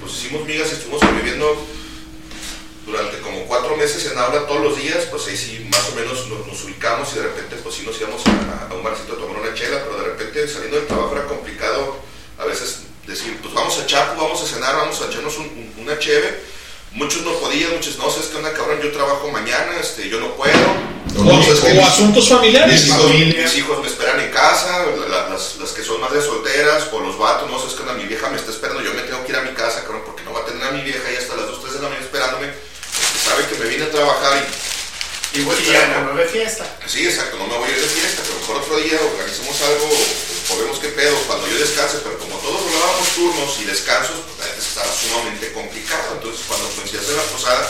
pues hicimos migas y estuvimos conviviendo durante como cuatro meses en aula todos los días, pues ahí sí más o menos nos, nos ubicamos y de repente pues sí nos íbamos a, un barcito a tomar una chela, pero de repente saliendo del trabajo era complicado a veces decir, pues vamos a Chapo, vamos a cenar, vamos a echarnos un- un- una cheve. Muchos no podían, muchos no, sabes que onda cabrón, yo trabajo mañana, este, yo no puedo. O, que o mis- asuntos familiares. mis hijos, mis hijos me esperan en casa, la- las, las que son madres solteras, o los vatos, no sabes que onda, mi vieja me está esperando, yo me tengo que ir a mi casa, cabrón, porque no va a tener a mi vieja ahí hasta las 2, 3 de la mañana esperándome, porque sabe que me vine a trabajar y... Y voy a no de fiesta. Sí, exacto, no me voy a ir de fiesta, pero mejor otro día organizamos algo, o vemos qué pedo, cuando yo descanse, pero como todos rolábamos turnos y descansos, pues a veces estaba sumamente complicado, entonces cuando coincidías en la posada,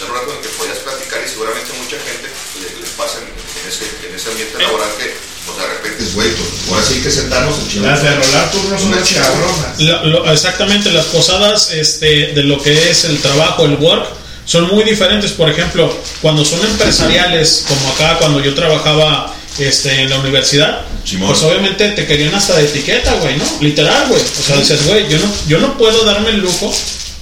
era un rato en que podías platicar y seguramente mucha gente le- les pasa en, en ese, en ese ambiente laboral que, pues de repente es, güey, ahora sí hay que sentarnos en Las de rolar turnos son cabronas. La- lo- exactamente, las posadas este, de lo que es el trabajo, el work, son muy diferentes. Por ejemplo, cuando son empresariales, como acá cuando yo trabajaba este, en la universidad, Simón. pues obviamente te querían hasta de etiqueta, güey, ¿no? Literal, güey. O sea, dices, güey, yo no, yo no puedo darme el lujo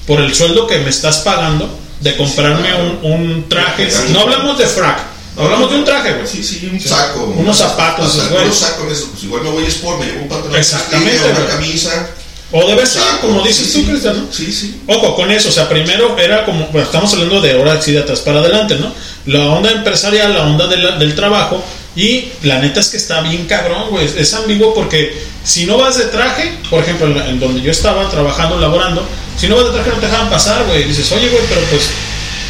por el sueldo que me estás pagando de comprarme un, un traje. No hablamos de frac, hablamos de un traje, güey. Sí, sí, un saco. Unos zapatos, güey. unos sacos, eso, pues igual me voy a sport, me llevo un pantalón, Exactamente, una camisa. O debe ser, saco, como dices sí, tú. Cristian, ¿no? Sí, sí. Ojo, con eso, o sea, primero era como, bueno, estamos hablando de ahora sí de atrás para adelante, ¿no? La onda empresarial, la onda de la- del trabajo, y la neta es que está bien cabrón, güey, es ambiguo porque si no vas de traje, por ejemplo, en, donde yo estaba trabajando, laborando, si no vas de traje no te dejaban pasar, güey, dices, oye, güey, pero pues,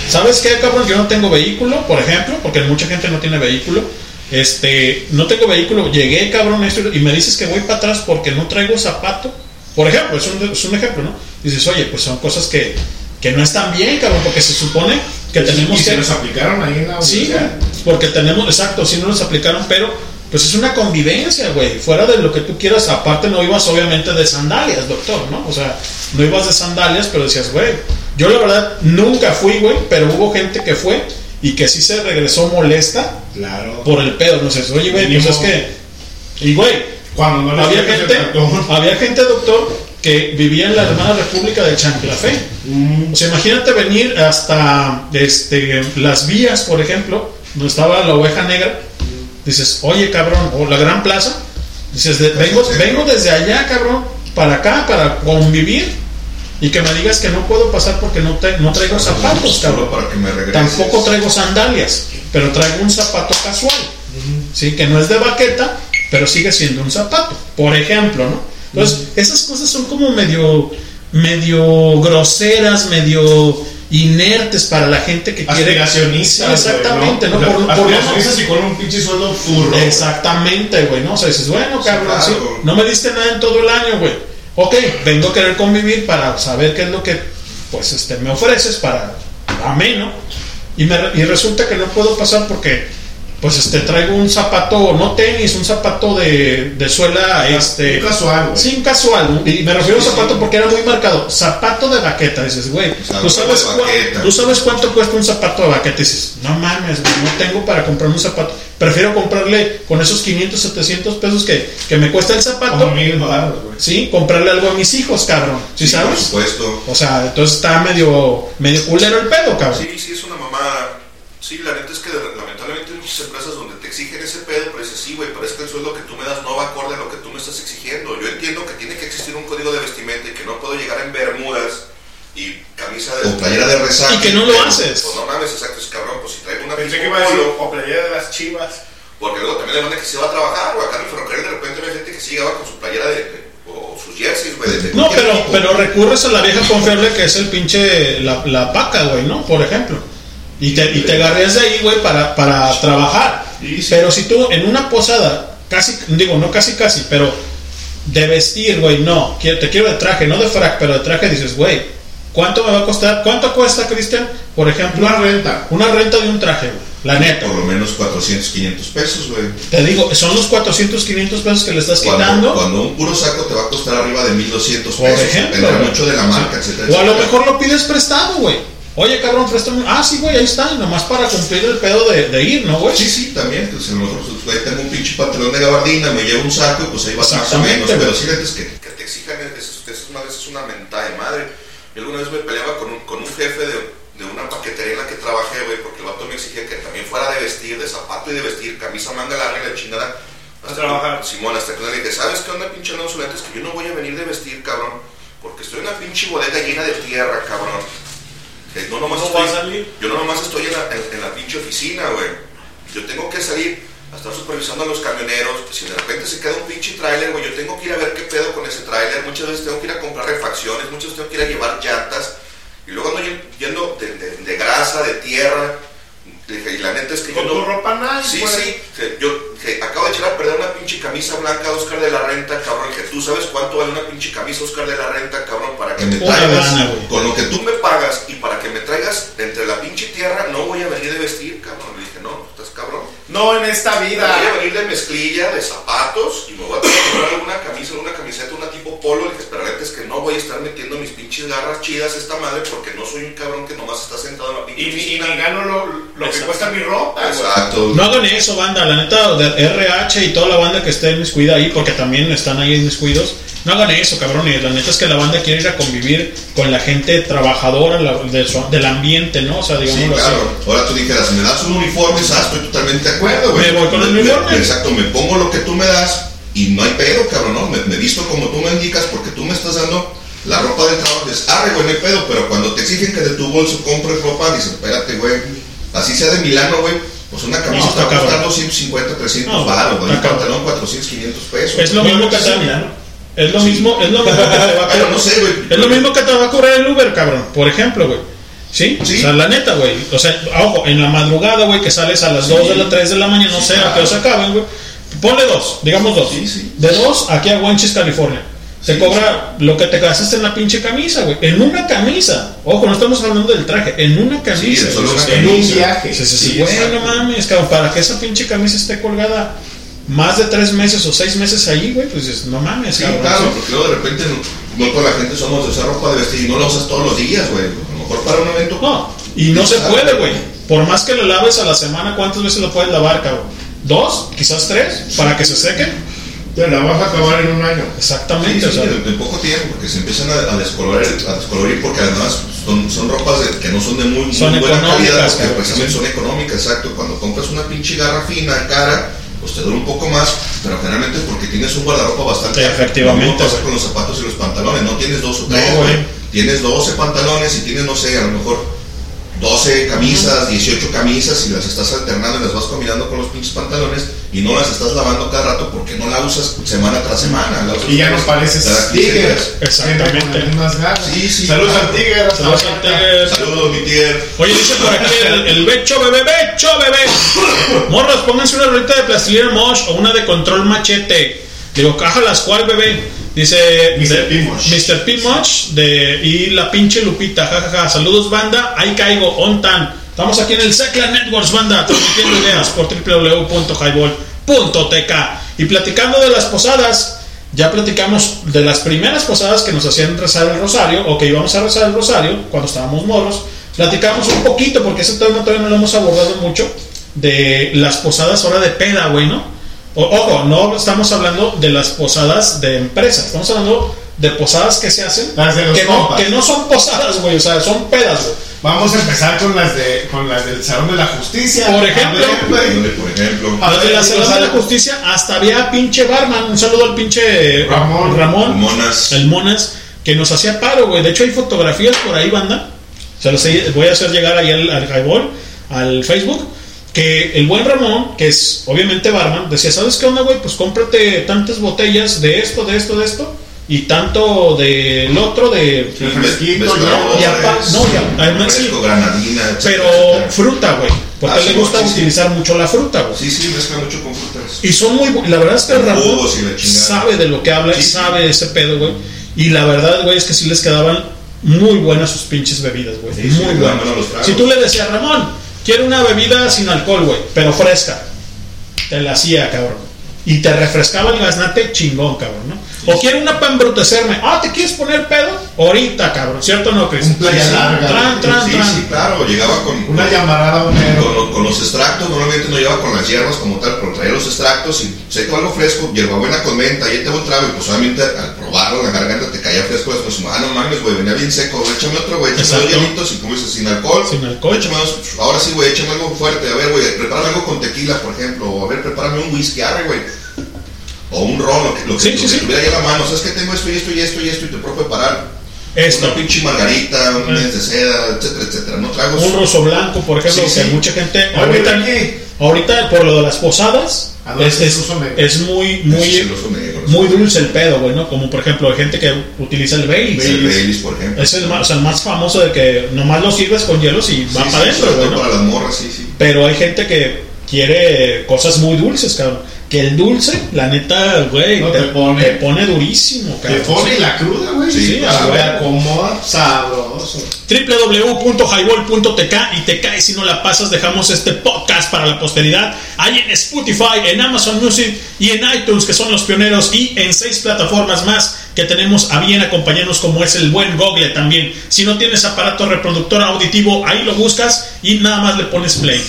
¿sabes qué, cabrón? Yo no tengo vehículo, por ejemplo, porque mucha gente no tiene vehículo. Este, no tengo vehículo, llegué, cabrón, esto, y me dices que voy para atrás porque no traigo zapato. Por ejemplo, es un, es un ejemplo, ¿no? Dices, oye, pues son cosas que, que no están bien, cabrón, porque se supone que tenemos y que. se nos aplicaron ahí en la Sí, porque tenemos, exacto, sí no nos aplicaron, pero pues es una convivencia, güey. Fuera de lo que tú quieras, aparte no ibas obviamente de sandalias, doctor, ¿no? O sea, no ibas de sandalias, pero decías, güey, yo la verdad nunca fui, güey, pero hubo gente que fue y que sí se regresó molesta Claro. por el pedo. No sé, oye, güey, pues es que. Y, güey, Cuando no había gente, había gente, doctor, que vivía en la hermana república de Chanclafé. Mm. O sea, imagínate venir hasta este, las vías, por ejemplo, donde estaba la oveja negra. Dices, oye, cabrón, o la gran plaza. Dices, vengo, vengo desde allá, cabrón, para acá, para convivir. Y que me digas que no puedo pasar porque no, te- no traigo zapatos, cabrón. Tampoco traigo sandalias, pero traigo un zapato casual. Sí, que no es de baqueta, pero sigue siendo un zapato, por ejemplo, ¿no? Entonces, esas cosas son como medio, medio groseras, medio inertes para la gente que quiere. Aspiracionistas. Sí, exactamente, ¿no? Por- y con un pinche sueldo. Exactamente, güey, ¿no? O sea, dices, bueno, cabrón, claro. sí, no me diste nada en todo el año, güey. Ok, vengo a querer convivir para saber qué es lo que, pues, este, me ofreces para ameno. Y, me, y resulta que no puedo pasar porque, pues, este, traigo un zapato, no tenis, un zapato de, de suela, este... Un casual, güey. Sí, un casual. Y me refiero Sí, a zapato sí. porque era muy marcado. Zapato de baqueta. Dices, güey, sea, ¿tú, sabes de cua- baqueta. ¿tú sabes cuánto cuesta un zapato de baqueta? Dices, no mames, güey, no tengo para comprarme un zapato. Prefiero comprarle con esos 500, 700 pesos que, que me cuesta el zapato. Como mil baros, güey. Sí, comprarle algo a mis hijos, cabrón. ¿Sí, Sí, por sabes? supuesto. O sea, entonces está medio, medio culero el pedo, cabrón. Sí, sí, es una mamada. Sí, la neta es que de- muchas empresas donde te exigen ese pedo, pero dices, sí, güey, pero es que el sueldo que tú me das no va acorde a lo que tú me estás exigiendo. Yo entiendo que tiene que existir un código de vestimenta y que no puedo llegar en bermudas y camisa de... O playera de resaca. Y que no lo pero, haces. Pues no mames, exacto, es cabrón, pues si traigo una Pensé que pinche iba a decir polo, o playera de las chivas. porque luego también le manda que se va a trabajar, o acá en el ferrocarril de repente hay gente que sí llegaba con su playera de, de- o su sus jerseys, güey. de No, pero, pero recurres a la vieja confiable que es el pinche, la, la paca, güey, ¿no? Por ejemplo. Y te, y te agarras de ahí, güey, para, para trabajar. Pero si tú en una posada, casi, digo, no casi, casi, pero de vestir, güey, no, quiero- te quiero de traje, no de frac, pero de traje dices, güey, ¿cuánto me va a costar? ¿Cuánto cuesta, Cristian? Por ejemplo, Una renta. una renta de un traje, güey, la neta. Por lo menos 400, 500 pesos, güey. Te digo, son los 400, 500 pesos que le estás Cuando, quitando. cuando un puro saco te va a costar arriba de 1200 Por pesos. ejemplo, Dependerá güey. mucho de la marca, etcétera. O a lo mejor lo pides prestado, güey. Oye, cabrón, préstame. Ah, sí, güey, ahí está. Nomás para cumplir el pedo de, de ir, ¿no, güey? Sí, sí, también. Pues a lo mejor pues, güey, tengo un pinche pantalón de gabardina, me llevo un saco y pues ahí vas más o Exactamente, menos. güey. Pero sí, es que, que te exijan, eso, eso es una vez es una mentada de madre. Yo alguna vez me peleaba con un, con un jefe de, de una paquetería en la que trabajé, güey, porque el vato me exigía que también fuera de vestir, de zapato y de vestir, camisa manga larga y la chingada. A trabajar. Simón, hasta que le dije, ¿sabes qué onda, pinche neta es que yo no voy a venir de vestir, cabrón, porque estoy en una pinche bodega llena de tierra, cabrón. Que no nomás No estoy, va a salir. yo no nomás estoy en la, en, en la pinche oficina, güey. Yo tengo que salir a estar supervisando a los camioneros. Si de repente se queda un pinche tráiler, güey, yo tengo que ir a ver qué pedo con ese tráiler. Muchas veces tengo que ir a comprar refacciones, muchas veces tengo que ir a llevar llantas. Y luego ando yen- yendo de, de- de grasa, de tierra. Le dije, Y la neta es que Con yo no... tu ropa nice, Sí, güey. sí. Yo que acabo de echar a perder una pinche camisa blanca Oscar de la Renta, cabrón. Que tú sabes cuánto vale una pinche camisa Oscar de la Renta, cabrón, para que me Una traigas con lo que tú me pagas y para que me traigas entre la pinche tierra, no voy a venir de vestir, cabrón. Le dije, no, estás cabrón. No en esta Voy a vida. venir de mezclilla, de zapatos y me voy a tener que comprar alguna camisa, una camiseta, una tipo polo. Pero la neta es que no voy a estar metiendo mis pinches garras chidas a esta madre porque no soy un cabrón que nomás está sentado en la pinche Y, y gano lo, lo que cuesta mi ropa, güey. Exacto. No hagan eso, banda. La neta, de RH y toda la banda que esté inmiscuida ahí, porque también están ahí inmiscuidos. No hagan eso, cabrón. Y la neta es que la banda quiere ir a convivir con la gente trabajadora la- de su- del ambiente, ¿no? O sea, Sí, digámoslo claro. así. Ahora tú dijeras, me das un uniforme, ¿sabes? Estoy totalmente de acuerdo, güey. Me voy con el Me- uniforme. Exacto, me pongo lo que tú me das y no hay pedo, cabrón, ¿no? Me, me visto como tú me indicas porque tú me estás dando la ropa del trabajo. Dices, arre, güey, no hay pedo, pero cuando te exigen que de tu bolso compres ropa, dices, espérate, güey, así sea de Milano, güey, pues una camisa No, está está costando cabrón. 150, 300 No, baros, güey, un está pantalón 400, 500 pesos. Es lo mismo que te Es lo mismo, es lo mismo que te va a Pero no sé, güey. Es lo mismo que te va a cobrar el Uber, cabrón. Por ejemplo, güey. ¿Sí? Sí. O sea, la neta, güey. O sea, ojo, en la madrugada, güey, que sales a las 2 de la 3 de la mañana, no Sí, sé a claro. qué hora se acaben, güey. Ponle dos, digamos dos. Sí, sí. De dos aquí a Wenches, California. Te Sí, cobra lo que te gastaste en la pinche camisa, güey. En una camisa. Ojo, no estamos hablando del traje. En una camisa. en solo En un viaje. Sí, sí, sí, Sí, güey, no mames, cabrón, para que esa pinche camisa esté colgada más de tres meses o seis meses ahí, güey, pues dices, no mames, Sí, cabrón. claro, porque luego de repente no, no toda la gente somos de usar ropa de vestir y no la usas todos los días, güey. A lo mejor para un evento. No, y no se puede, güey. Por más que lo laves a la semana, ¿cuántas veces lo puedes lavar, cabrón? ¿Dos? ¿Quizás tres? ¿Para que se seque? Te la vas a acabar en un año. Sí, Exactamente, sí, o sea. de, de poco tiempo, porque se empiezan a, a descolorir, a descolorir porque además son, son ropas de- que no son de muy, muy Son buena económicas, calidad, porque cabrón, precisamente sí. son económicas, exacto. Cuando compras una pinche garra fina, cara, pues te dura un poco más, pero generalmente es porque tienes un guardarropa bastante. Efectivamente, Lo pasa con los zapatos y los pantalones, no tienes dos o No, tres, güey. Tienes 12 pantalones y tienes, no sé, a lo mejor 12 camisas, 18 camisas y las estás alternando y las vas combinando con los pinches pantalones y no las estás lavando cada rato porque no la usas semana tras semana. la usas Y ya no cada pareces 15 Tiger. días. Exactamente. Las. Sí, sí, Saludos claro. al Tiger. hasta Saludos al Tiger. Saludos, mi tiger. Oye, dice por aquí el, el Becho Bebé, Becho Bebé. Morros, pónganse una rolita de plastilina Mosh o una de control machete. Digo, cájalas, ¿cuál bebé? Dice Mr. de- P. Mosh. Mr. P. Mosh de, y la pinche Lupita, jajaja. Saludos, banda. Ahí caigo, on tan. Estamos aquí en el Secla Networks, banda, transmitiendo ideas por www.highball.tk. Y platicando de las posadas, ya platicamos de las primeras posadas que nos hacían rezar el rosario, o que íbamos a rezar el rosario cuando estábamos morros. Platicamos un poquito, porque ese tema todavía no lo hemos abordado mucho, de las posadas ahora de peda, güey, ¿no? O- ojo, no estamos hablando de las posadas de empresas, estamos hablando de posadas que se hacen, Las de los que, no, que no son posadas, güey, o sea, son pedas, güey. Vamos a empezar con las de con las del Salón de la Justicia. Por ejemplo. Ver, por ejemplo, Las de la Ciudad de la. Justicia, hasta había pinche barman. Un saludo al pinche Ramón. Ramón monas. el Monas, que nos hacía paro, güey. De hecho, hay fotografías por ahí, banda. Se los voy a hacer llegar ahí al, al Highball, al Facebook. Que el buen Ramón, que es obviamente barman, decía: ¿Sabes qué onda, güey? Pues cómprate tantas botellas de esto, de esto, de esto. y tanto del otro de Sí, mezcladores, y apa- no, y a- además sí, refresco, granadina, etcétera, pero etcétera. fruta, güey, porque Ah, le sí, gusta sí, sí. utilizar mucho la fruta, güey. Sí, sí, mezcla mucho con frutas. Y son muy la verdad es que Con Ramón y sabe de lo que habla, Sí, sí. sabe ese pedo, güey. Y la verdad, güey, es que sí les quedaban muy buenas sus pinches bebidas, güey. Sí, sí, muy buenas. Si tú le decías, Ramón, quiero una bebida sin alcohol, güey, pero fresca, te la hacía, cabrón. Y te refrescaba el gaznate chingón, cabrón, ¿no? O quiero una para embrutecerme. Ah, ¿te quieres poner pedo? Ahorita, cabrón, ¿cierto o no, Chris? Un playa Sí, larga, Tran, tran, Sí, tran. sí, claro, llegaba con, Una llamarada, con, lo- con los extractos, normalmente no lleva con las hierbas como tal, pero traía los extractos y que algo fresco, hierbabuena con menta, y ahí te un trago, y pues obviamente al probarlo en la garganta te caía fresco, después, ah, no mames, güey, venía bien seco, échame otro, güey, échame dos hielitos, y como dices, sin alcohol, Sin alcohol. échame dos, ahora sí, güey, échame algo fuerte, a ver, güey, prepárame algo con tequila, por ejemplo, o a ver, prepárame un whisky, arre, güey. O un ron, lo que, lo que, Sí, lo sí, que sí. tuviera ahí a la mano, sabes que tengo esto y esto y esto y esto y te puedo preparar Esto. una pinche margarita, un mes de seda, etcétera, etcétera, no tragos. Un roso blanco, por ejemplo, que mucha gente ahorita, ahorita por lo de las posadas ¿A dónde es, es, es muy muy negro. muy dulce el pedo, güey, ¿no? Como por ejemplo hay gente que utiliza el Baileys. El Baileys, por ejemplo. Es el más, o sea, el más famoso de que nomás lo sirves con hielos y va para adentro, güey, ¿no? para las morras, sí, sí. Pero hay gente que quiere cosas muy dulces, cabrón. Que el dulce, la neta, güey, No, te, te pone- te pone durísimo, Te pone la cruda, güey. Sí, Sí, claro. a Te ver. acomoda sabroso. www.highball.tk y te cae si no la pasas dejamos este podcast para la posteridad ahí en Spotify, en Amazon Music y en iTunes que son los pioneros y en seis plataformas más que tenemos a bien acompañarnos como es el buen Google también si no tienes aparato reproductor auditivo ahí lo buscas y nada más le pones play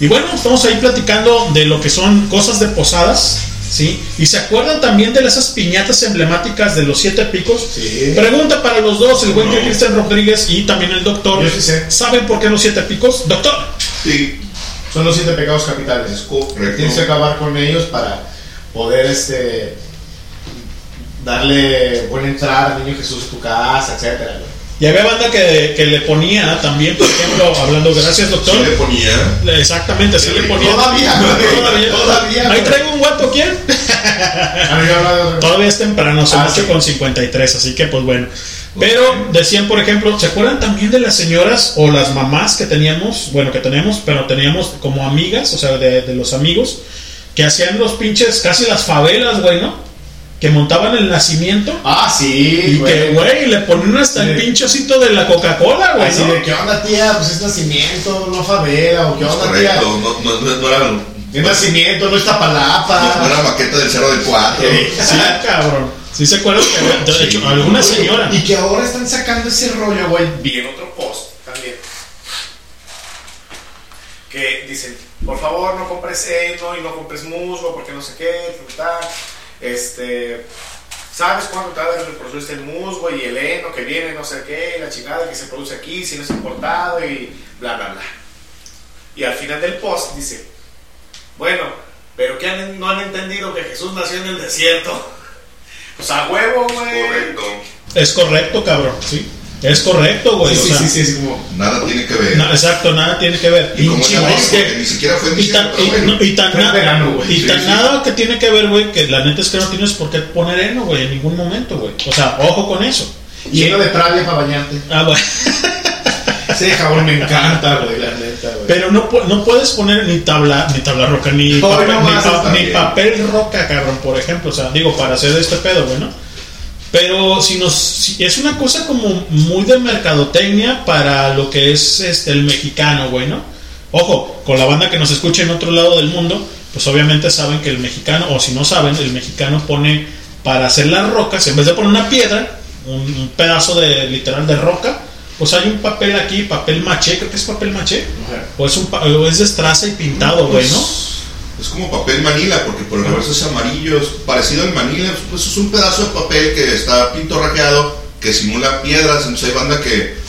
y bueno estamos ahí platicando de lo que son cosas de posadas ¿Sí? Y se acuerdan también de esas piñatas emblemáticas de los siete picos. Sí. Pregunta para los dos, el buen No. Cristian Rodríguez y también el doctor. Yo sí sé. ¿Saben por qué los siete picos? Doctor. Sí, Son los siete pecados capitales. Tienes que acabar con ellos para poder este darle buena entrada al niño Jesús a tu casa, etcétera. Y había banda que, que le ponía también, por ejemplo, hablando, gracias doctor. Sí le ponía. Exactamente, sí le ponía. Todavía, güey, Todavía. todavía, Ahí traigo un guapo, ¿quién? Todavía es temprano, son Ah, 8 sí. con 53, así que pues bueno. Pero decían, por ejemplo, ¿se acuerdan también de las señoras o las mamás que teníamos? Bueno, que teníamos, pero teníamos como amigas, o sea, de, de los amigos, que hacían los pinches, casi las favelas, güey, ¿no? Que montaban el nacimiento Ah, sí, y que, güey, le ponían hasta el Sí. pinche osito de la Coca-Cola, güey, Así ¿no? de, ¿qué onda, tía? Pues es nacimiento, no favela, o ¿qué onda, tía? no, no, no, no era, no Es nacimiento, no está palapa. era maqueta del Cerro del Cuatro. Sí, cabrón. Sí se acuerdan que había- de hecho, Sí. alguna señora. Y que ahora están sacando ese rollo, güey. Vi en otro post también. Que dicen, por favor, no compres heno y no compres musgo porque no sé qué, tal. Este, ¿sabes cuándo te va a reproducirse el musgo y el heno que viene, no sé qué, la chingada que se produce aquí, si no es importado y bla, bla, bla? Y al final del post dice, bueno, pero que han- no han entendido que Jesús nació en el desierto. O sea, huevo, güey. Correcto. Es correcto, cabrón, sí. Es correcto, güey. Sí, o sí, sea, sí, sí, es como... Nada tiene que ver. na- exacto, nada tiene que ver. y como es que- ni siquiera fue y tan, y- bueno. no, y tan Fue na- verano, güey. y Sí, tan sí. nada que tiene que ver, güey, que la neta es que no tienes por qué poner heno, güey, en ningún momento, güey. O sea, ojo con eso. Lleno de pravia para bañarte. Ah, bueno. Ese jabón me encanta, güey, la neta, güey. Pero no, no puedes poner ni tabla, ni tabla roca, ni, papel, no ni, pa- papel roca, cabrón, por ejemplo. O sea, digo, para hacer este pedo, güey, ¿no? Pero si nos si- es una cosa como muy de mercadotecnia para lo que es este el mexicano, güey, ¿no? Ojo, con la banda que nos escucha en otro lado del mundo, pues obviamente saben que el mexicano, o si no saben, el mexicano pone para hacer las rocas, en vez de poner una piedra, un, un pedazo de literal de roca, pues hay un papel aquí, papel maché, creo que es papel maché, o es, un, o es de estraza y pintado, güey, ¿no? Es como papel manila, porque por el reverso es amarillo, es parecido al manila, pues es un pedazo de papel que está pintorrajeado, que simula piedras, entonces hay banda que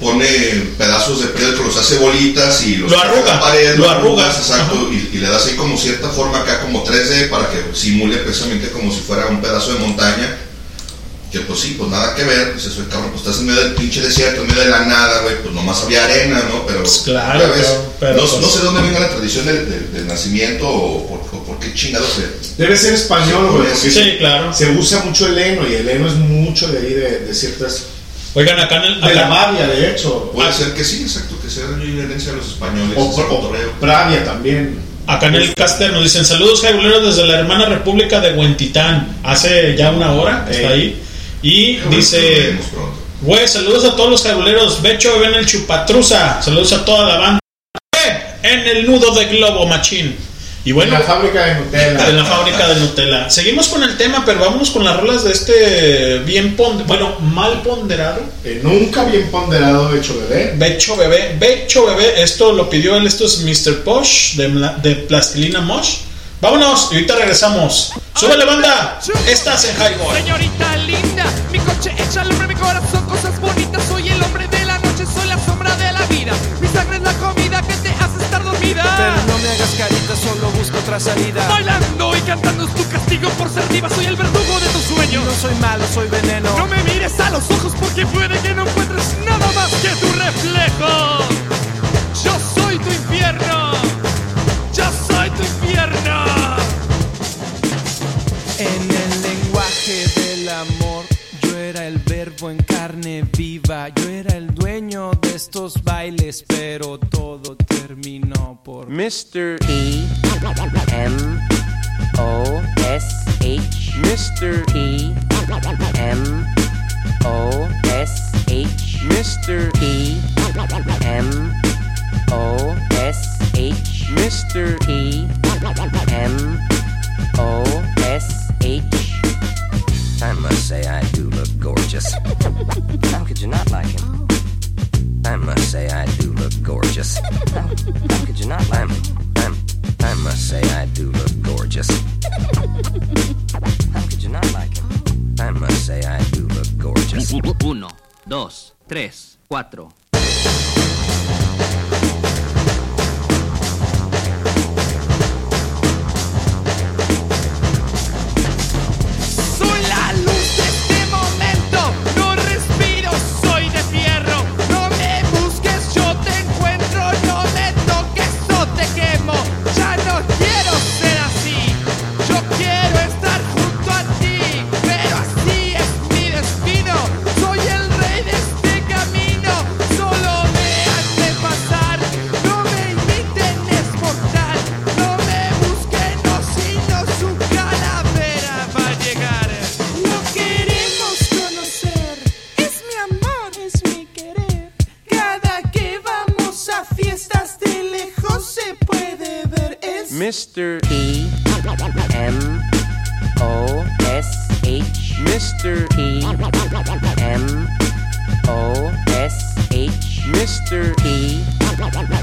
pone pedazos de piedra que los hace bolitas y los Lo saca arruga, de la pared, lo arrugas, exacto, y, y le das ahí como cierta forma acá como 3D para que simule precisamente como si fuera un pedazo de montaña. Que pues sí, pues nada que ver, dices, oye, cabrón, pues estás en medio del pinche desierto, en medio de la nada, güey, pues nomás había arena, ¿no? Pero, claro, ya ves, pero- pero, no, pues- no sé dónde venga la tradición del, del- del nacimiento o por, o por qué chingados se... Debe ser español, güey. Sí, claro. Se usa mucho el heno y el heno es mucho de ahí, de, de ciertas. Oigan, acá en el. De la acá- Bavia, de hecho. Puede ser que sí, exacto, que sea una herencia de los españoles, O, o. Pravia también. Acá en el caster nos dicen saludos jaibuleros desde la hermana república de Huentitán. Hace ya una hora que está Ey. ahí. Y dice, güey, saludos a todos los jaibuleros. Becho, ven el chupatruza. Saludos a toda la banda. En el nudo de globo, machín. Y bueno, en la fábrica de Nutella. en la fábrica de Nutella. Seguimos con el tema, pero vámonos con las rolas de este bien ponderado, bueno, mal ponderado. Eh, nunca bien ponderado de hecho bebé. Becho Bebé, Becho Bebé, esto lo pidió él, esto es Mr. Posh de, de Plastilina Mosh. Vámonos y ahorita regresamos. ¡Súbele banda! Estás en Highball. Señorita linda, mi coche echa al hombre, mi corazón, cosas bonitas. Soy el hombre de la noche, soy la sombra de la vida. Mi sangre es la comida que te hace estar dormida. Pero no me hagas carita, solo busco otra salida. Bailando y cantando es tu castigo por ser diva. Soy el verdugo de tus sueños. No soy malo, soy veneno. No me mires a los ojos porque puede que no encuentres nada más que tu reflejo. Yo soy tu infierno. En el lenguaje del amor, yo era el verbo en carne viva. Yo era el dueño de estos bailes, pero todo terminó por Mr. E M O S H Mr. E M O S H Mr. E M O S H Mr. E M O S H I must say I do look gorgeous. How could you not like him? I must say I do look gorgeous. How, how could you not like him? I'm, I must say I do look gorgeous. How could you not like him? I must say I do look gorgeous. Uno, dos, tres, cuatro. Mr. E M O S H Mr. E M O S H Mr. E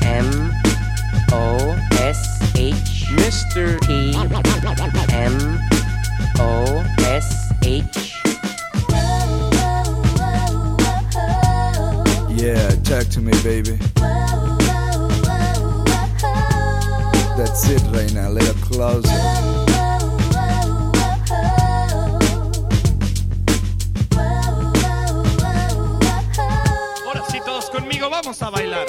M O S H Mr. E M O S H Yeah, talk to me, baby. That's it right now, a little closer. Ahora sí, todos conmigo, vamos a bailar.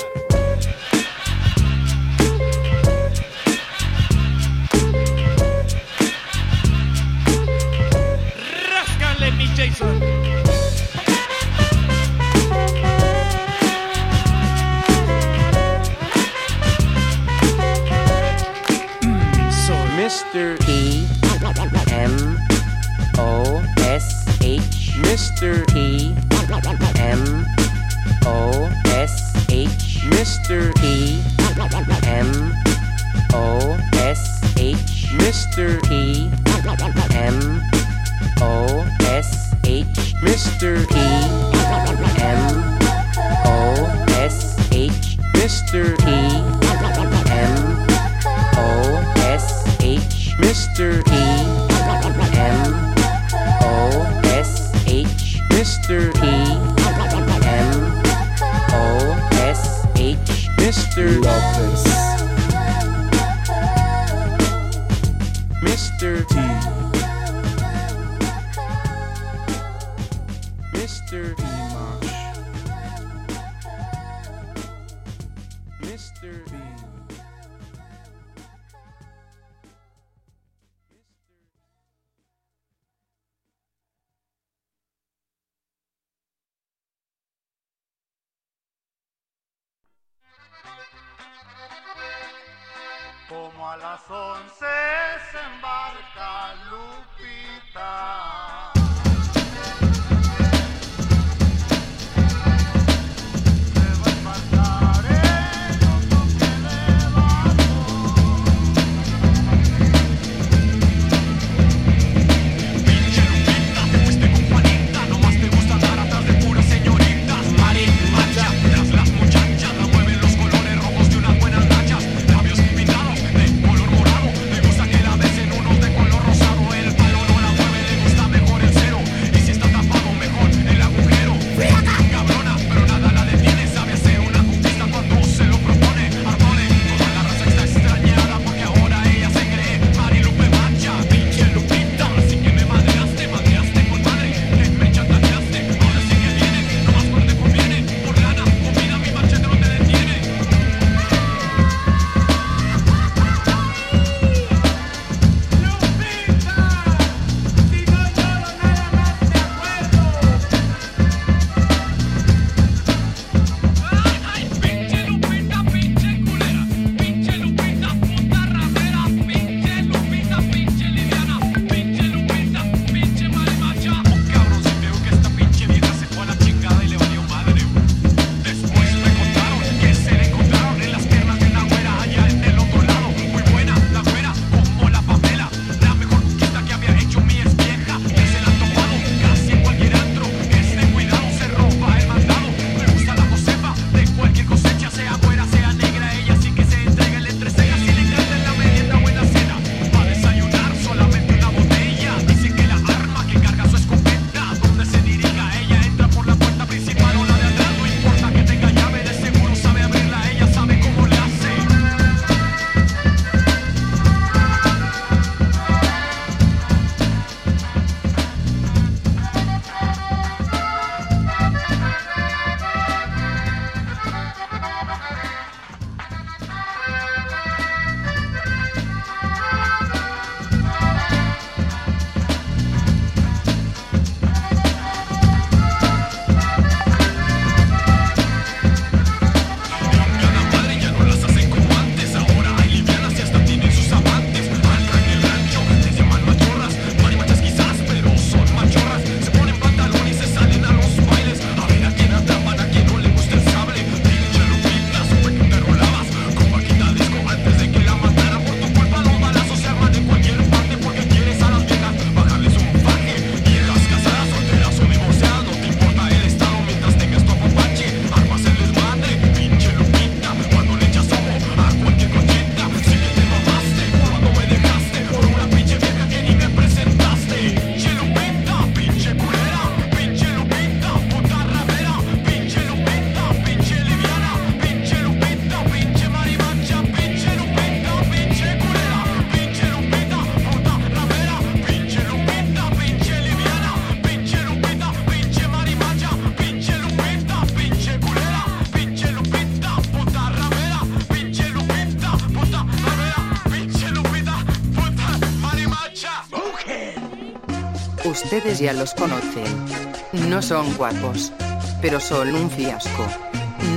ya los conocen. No son guapos, pero son un fiasco.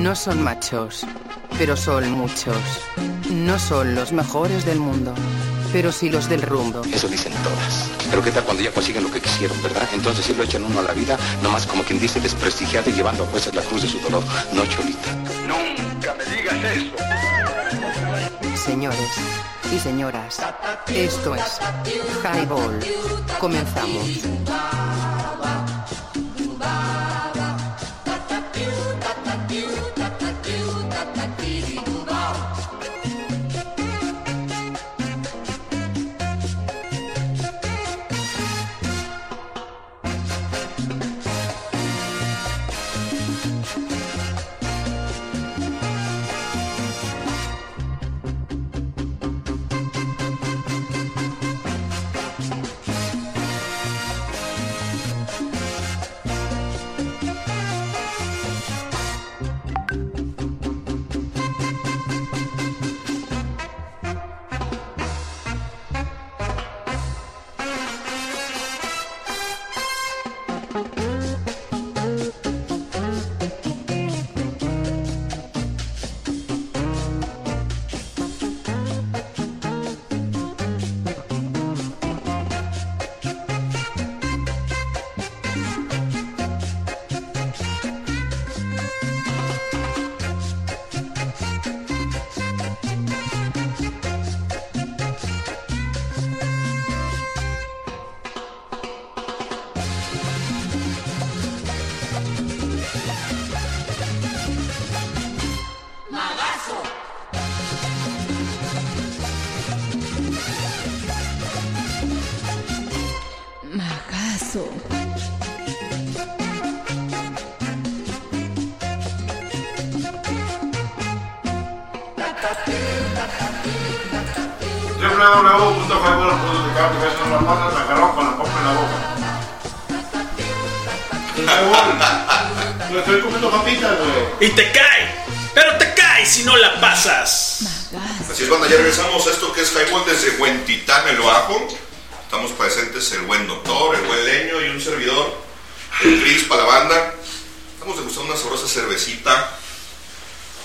No son machos, pero son muchos. No son los mejores del mundo, pero sí los del rumbo. Eso dicen todas. Pero qué tal cuando ya consiguen lo que quisieron, ¿verdad? Entonces sí lo echan uno a la vida, nomás como quien dice desprestigiado y llevando a jueces la cruz de su dolor. No, Cholita. Nunca me digas eso. Señores y señoras, esto es Highball. Comenzamos. Me agarró con la papa en la boca. Me estoy comiendo papitas, güey. Y te cae, pero te cae si no la pasas. Así es, cuando ya regresamos a esto que es Highball desde Huentitán, el Bajo. Estamos presentes el buen doctor, el buen leño y un servidor, el Cris para la banda. Estamos degustando una sabrosa cervecita.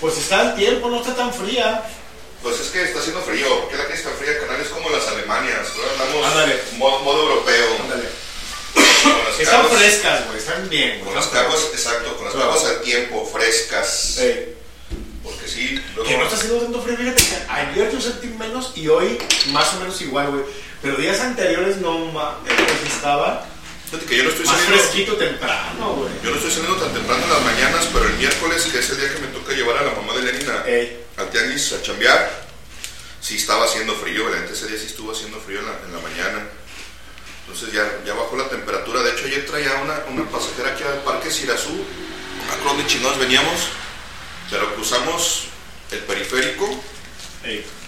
Pues está el tiempo, no está tan fría. Pues es que está haciendo frío, la Alemanias. Ahora Andamos Ándale. modo, modo europeo. Las Están frescas, güey, están bien, güey. Con las caguas, exacto, con las Claro. caguas al tiempo, frescas. Porque sí, luego. Que no está haciendo tanto frío, fíjate que ayer yo sentí menos y hoy más o menos igual, güey. Pero días anteriores no pues estaba Fíjate que yo no estoy más saliendo. fresquito temprano, güey. Yo no estoy saliendo tan temprano en las mañanas, pero el miércoles, que es el día que me toca llevar a la mamá de Lenin a- al tianguis a chambear, sí estaba haciendo frío, la gente ese día sí estuvo haciendo frío en la, en la mañana. Entonces ya, ya bajó la temperatura. De hecho, ayer traía una, una pasajera aquí al Parque Sirazú. Acuerdo dónde chingados veníamos, pero cruzamos el periférico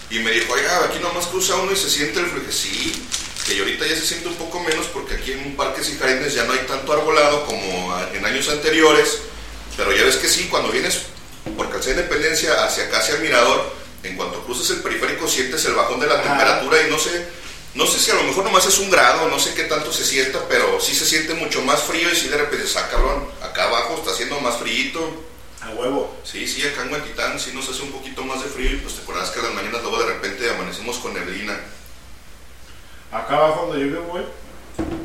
y me dijo, oiga, aquí nomás cruza uno y se siente el frío. Y dije, sí, que ahorita ya se siente un poco menos porque aquí en Parques y Jardines ya no hay tanto arbolado como a- en años anteriores. Pero ya ves que sí, cuando vienes por Calzada Independencia hacia acá, hacia el Mirador, en cuanto cruzas el periférico sientes el bajón de la temperatura y no sé, no sé si a lo mejor nomás es un grado, no sé qué tanto se sienta, pero sí se siente mucho más frío y sí de repente, ah, cabrón, acá abajo está haciendo más frío. A huevo. Sí, sí, acá en Huentitán sí nos hace un poquito más de frío y pues te acuerdas que a las mañanas luego de repente amanecemos con neblina. Acá abajo donde yo vivo, güey,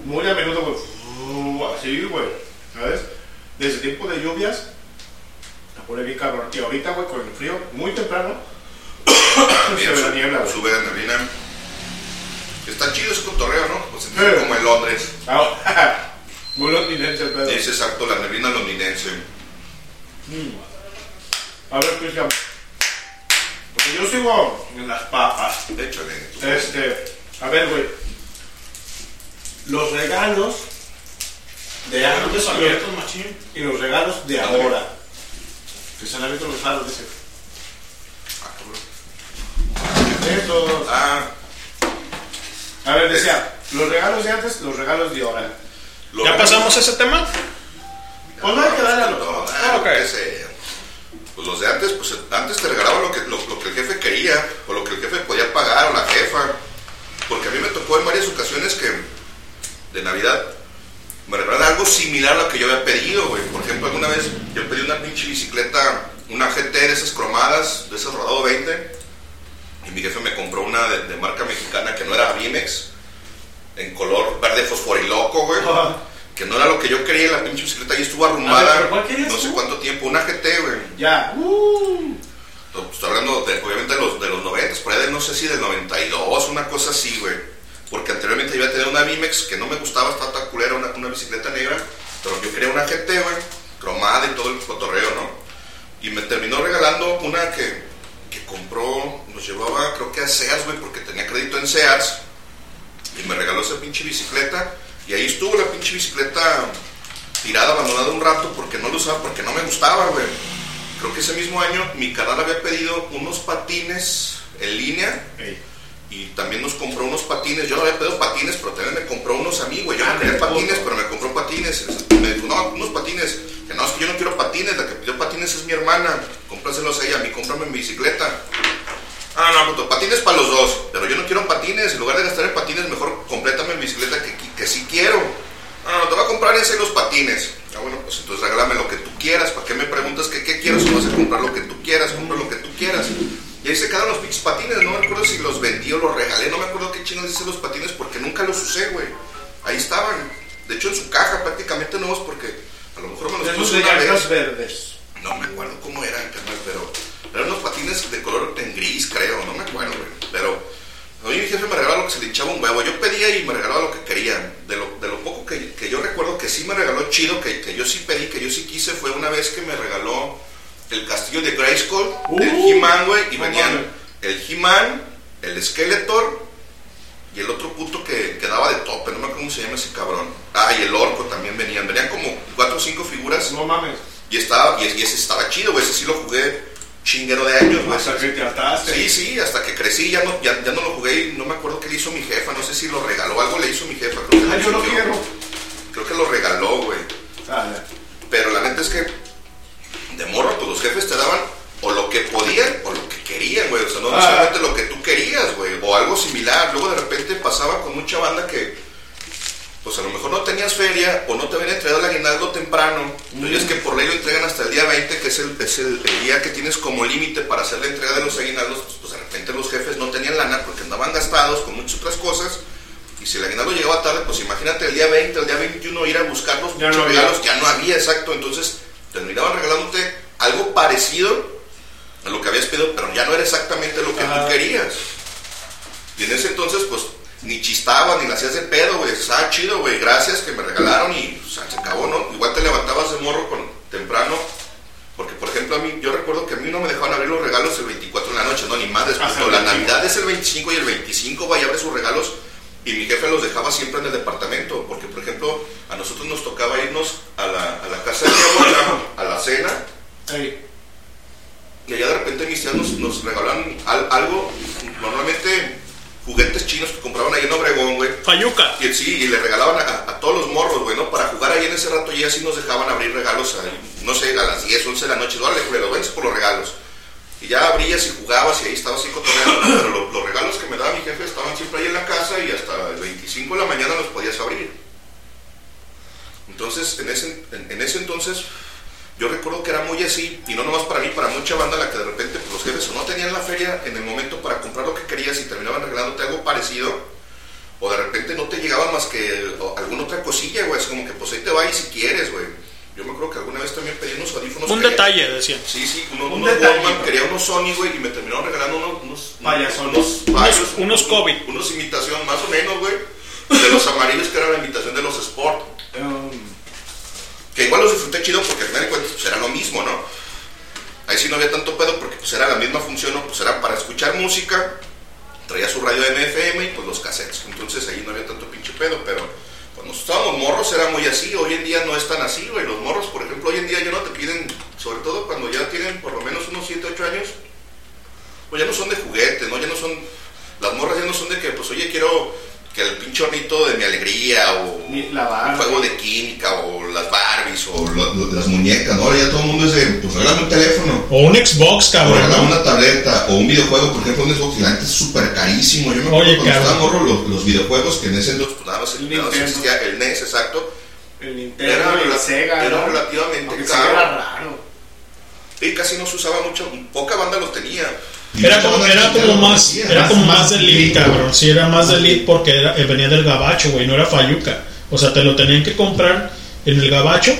muy a menudo, güey, fu- así, güey, ¿sabes? Desde tiempo de lluvias, se pone bien cabrón. Y ahorita, güey, con el frío, muy temprano, la niebla. Sube la neblina. Está chido ese cotorreo, ¿no? Pues sentirse Sí. como en Londres. Ah, Muy londinense el pedo. Es exacto, la neblina londinense. Mm. A ver, Cristian. Porque yo sigo en las papas. Échale. Este, a ver, güey. Los regalos de antes y los regalos de ahora. Que se han abierto los regalos, dice. Ah. A ver, decía, los regalos de antes, los regalos de ahora. ¿Ya pasamos ese tema? Pues no hay que darle a los No, ah, qué sé. Pues los de antes, pues antes te regalaban lo que, lo, lo que el jefe quería, o lo que el jefe podía pagar, o la jefa. Porque a mí me tocó en varias ocasiones que de Navidad me regalaron algo similar a lo que yo había pedido, güey. Por ejemplo, alguna vez yo pedí una pinche bicicleta, una GT de esas cromadas, de esas rodado 20, y mi jefe me compró una de, de marca mexicana que no era Bimex, en color verde fosforiloco, güey. Que no era lo que yo quería, la pinche bicicleta ahí estuvo ver, arrumbada. ¿pero cuál querías no sé cuánto tiempo, una GT, güey. Ya. Uh. Estoy hablando de, obviamente de los, de los 90, por ahí de, no sé si del 92, una cosa así, güey. Porque anteriormente iba a tener una Bimex que no me gustaba, estaba tan culera, una, una bicicleta negra. Pero yo quería una GT, güey, cromada y todo el cotorreo, ¿no? Y me terminó regalando una que, que compró, nos llevaba creo que a Sears, güey, porque tenía crédito en Sears. Y me regaló esa pinche bicicleta. Y ahí estuvo la pinche bicicleta tirada, abandonada un rato porque no lo usaba, porque no me gustaba, güey. Creo que ese mismo año mi canal había pedido unos patines en línea. Y también nos compró unos patines. Yo no había pedido patines, pero también me compró unos a mí, güey. Yo no quería patines, pero me compró patines. Me dijo, no, unos patines. Que no, es que yo no quiero patines. La que pidió patines es mi hermana. Cómpraselos a ella. A mí, cómprame mi bicicleta. Ah, no, puto, patines para los dos. Pero yo no quiero patines. En lugar de gastar en patines, mejor complétame mi bicicleta que, que sí quiero. No, no, te voy a comprar ese y los patines. Ah, bueno, pues entonces regálame lo que tú quieras. ¿Para qué me preguntas que qué quiero si vas a comprar lo que tú quieras? Compra lo que tú quieras. Y ahí se quedaron los pinches patines. No me acuerdo si los vendí o los regalé. No me acuerdo qué chingos dice los patines porque nunca los usé, güey. Ahí estaban. De hecho, en su caja prácticamente nuevos porque a lo mejor me los puse de una vez. verdes. No me acuerdo cómo eran, carnal, pero eran unos patines de color en gris, creo, no me acuerdo, güey. Pero hoy mi jefe me regalaba lo que se le hinchaba un huevo. Yo pedía y me regalaba lo que quería. De lo, de lo poco que, que yo recuerdo que sí me regaló chido, que, que yo sí pedí, que yo sí quise, fue una vez que me regaló el castillo de Grayskull, el He-Man, güey, y venían el He-Man, el Skeletor y el otro puto que, que daba de tope, no me acuerdo cómo se llama ese cabrón. Ah, y el orco también venían. Venían como cuatro o cinco figuras. No mames. Y, estaba, y, y ese estaba chido, güey. Ese sí lo jugué chinguero de años, güey. Hasta que te hartaste. Sí, sí, hasta que crecí, ya no, ya, ya no lo jugué y no me acuerdo qué le hizo mi jefa, no sé si lo regaló, algo le hizo mi jefa. Creo que, Ah, lo yo lo quiero. Creo que lo regaló, güey. Ah. Pero la neta es que de morro, pues los jefes te daban o lo que podían o lo que querían, güey. O sea, no Ah. necesariamente lo que tú querías, güey. O algo similar. Luego de repente pasaba con mucha banda que, pues a lo mejor no tenías feria o no te habían entregado el aguinaldo temprano. Y es que por ley lo entregan hasta el día 20, que es el, es el, el día que tienes como límite para hacer la entrega de los aguinaldos. Pues, pues, de repente los jefes no tenían lana porque andaban gastados con muchas otras cosas. Y si el aguinaldo llegaba tarde, pues imagínate el día 20, el día 21 ir a buscar los Ya no regalos. Ya no había, exacto. Entonces terminaban regalándote algo parecido a lo que habías pedido, pero ya no era exactamente lo que tú querías. Y en ese entonces, pues, ni chistabas, ni la hacías de pedo, güey. Estaba chido, güey. Gracias que me regalaron y o sea, se acabó, ¿no? Igual te levantabas de morro con, temprano. Porque, por ejemplo, a mí, yo recuerdo que a mí no me dejaban abrir los regalos el 24 de la noche, no, ni más después. Hasta no, la 25. Navidad es el 25 y el 25 va y abre sus regalos. Y mi jefe los dejaba siempre en el departamento. Porque, por ejemplo, a nosotros nos tocaba irnos a la, a la casa de mi abuela, a la cena. Y allá de repente mis tías nos, nos regalaban al- algo, normalmente juguetes chinos que compraban ahí en Obregón, güey. Fayuca. Y sí, y le regalaban a, a todos los morros, güey, ¿no? Para jugar ahí en ese rato y así nos dejaban abrir regalos, ahí, no sé, a las 10, 11 de la noche. Dale, culero, vence por los regalos. Y ya abrías y jugabas y ahí estabas así cotorreando. Pero lo- los regalos que me daba mi jefe estaban siempre ahí en la casa y hasta el 25 de la mañana los podías abrir. Entonces, en ese, en, ese entonces, yo recuerdo que era muy así, y no nomás para mí, para mucha banda, la que de repente pues, los jefes o no tenían la feria en el momento para comprar lo que querías y terminaban regalándote algo parecido, o de repente no te llegaba más que alguna otra cosilla, güey, es como que pues ahí te va y si quieres, güey. Yo me acuerdo que alguna vez también pedí unos audífonos. Un quería- detalle, decían. Sí, sí, uno- Un unos detalle, Walkman, güey. quería unos Sony, güey, y me terminaron regalando unos, unos Payasones. unos, payos, Unos- unos COVID. Unos imitación, más o menos, güey, de los amarillos que era la imitación de los Sport. Um, Que igual los disfruté chido porque al final de cuentas pues, era lo mismo, ¿no? Ahí sí no había tanto pedo porque pues era la misma función, ¿no? Pues era para escuchar música, traía su radio MFM y pues los cassettes. Entonces ahí no había tanto pinche pedo, pero cuando estábamos morros era muy así. Hoy en día no es tan así, güey. Los morros, por ejemplo, hoy en día ya no te piden, sobre todo cuando ya tienen por lo menos unos 7, 8 años, pues ya no son de juguete, ¿no? Ya no son, las morras ya no son de que, pues oye, quiero que el pinche hornito de mi alegría o la un juego de química o las Barbies o lo- lo- las muñecas, ¿no? Ahora ya todo el mundo es de, pues regálame un teléfono. O un Xbox, O cabrón. regálame ¿no? una tableta o un videojuego, por ejemplo, un Xbox y la neta es súper carísimo. Yo me acuerdo Oye, cuando cabrón. estaba morro los, los videojuegos que en ese entonces pues, nada más el, Nintendo. existía el NES, exacto. el Nintendo Era, y el Sega. era ¿no? relativamente Aunque caro. Sega era raro. Y casi no se usaba mucho, poca banda los tenía. Era como, era como más, era como más de elite, cabrón. Sí, era más de elite porque era, venía del gabacho, güey, no era fayuca. O sea, te lo tenían que comprar en el gabacho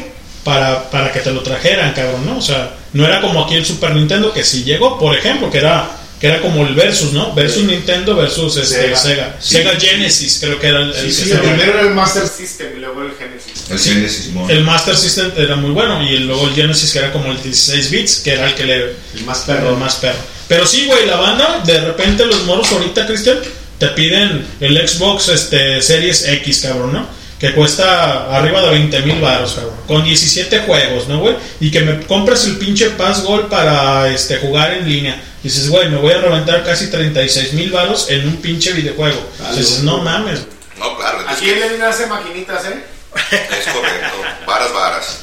para, para que te lo trajeran, cabrón, ¿no? O sea, no era como aquí el Super Nintendo que sí llegó, por ejemplo, que era que era como el Versus, ¿no? Versus Nintendo versus este, Sega. Sega. Sí. Sega Genesis, creo que era el, Sí, el sí, que el estaba- primero era el Master System y luego el Genesis. El Genesis, Simón. el Master System era muy bueno y luego el Genesis que era como el 16 bits, que era el que le El más perro. el más perro. Pero sí, güey, la banda, de repente los moros ahorita, Cristian, te piden el Xbox este, Series X, cabrón, ¿no? Que cuesta arriba de 20 mil baros, cabrón. Con 17 juegos, ¿no, güey? Y que me compras el pinche Pass Gold para este, jugar en línea. Dices, güey, me voy a reventar casi 36 mil baros en un pinche videojuego. Ah, Dices, no mames. No, claro, es Aquí que en Lenin hace maquinitas, ¿eh? es correcto. Varas, varas.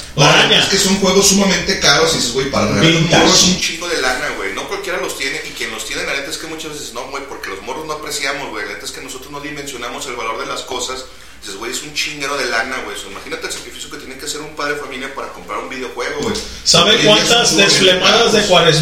Es que son juegos sumamente caros y dices, güey, para regalar un es un chingo de lana, güey. No cualquiera los tiene y quien los tiene, la neta es que muchas veces no, güey, porque los morros no apreciamos, güey. La neta es que nosotros no dimensionamos el valor de las cosas. Dices, güey, es un chinguero de lana, güey. Imagínate el sacrificio que tiene que hacer un padre de familia para comprar un videojuego, güey. ¿Sabe cuántas sumamente desflemadas de. Juárez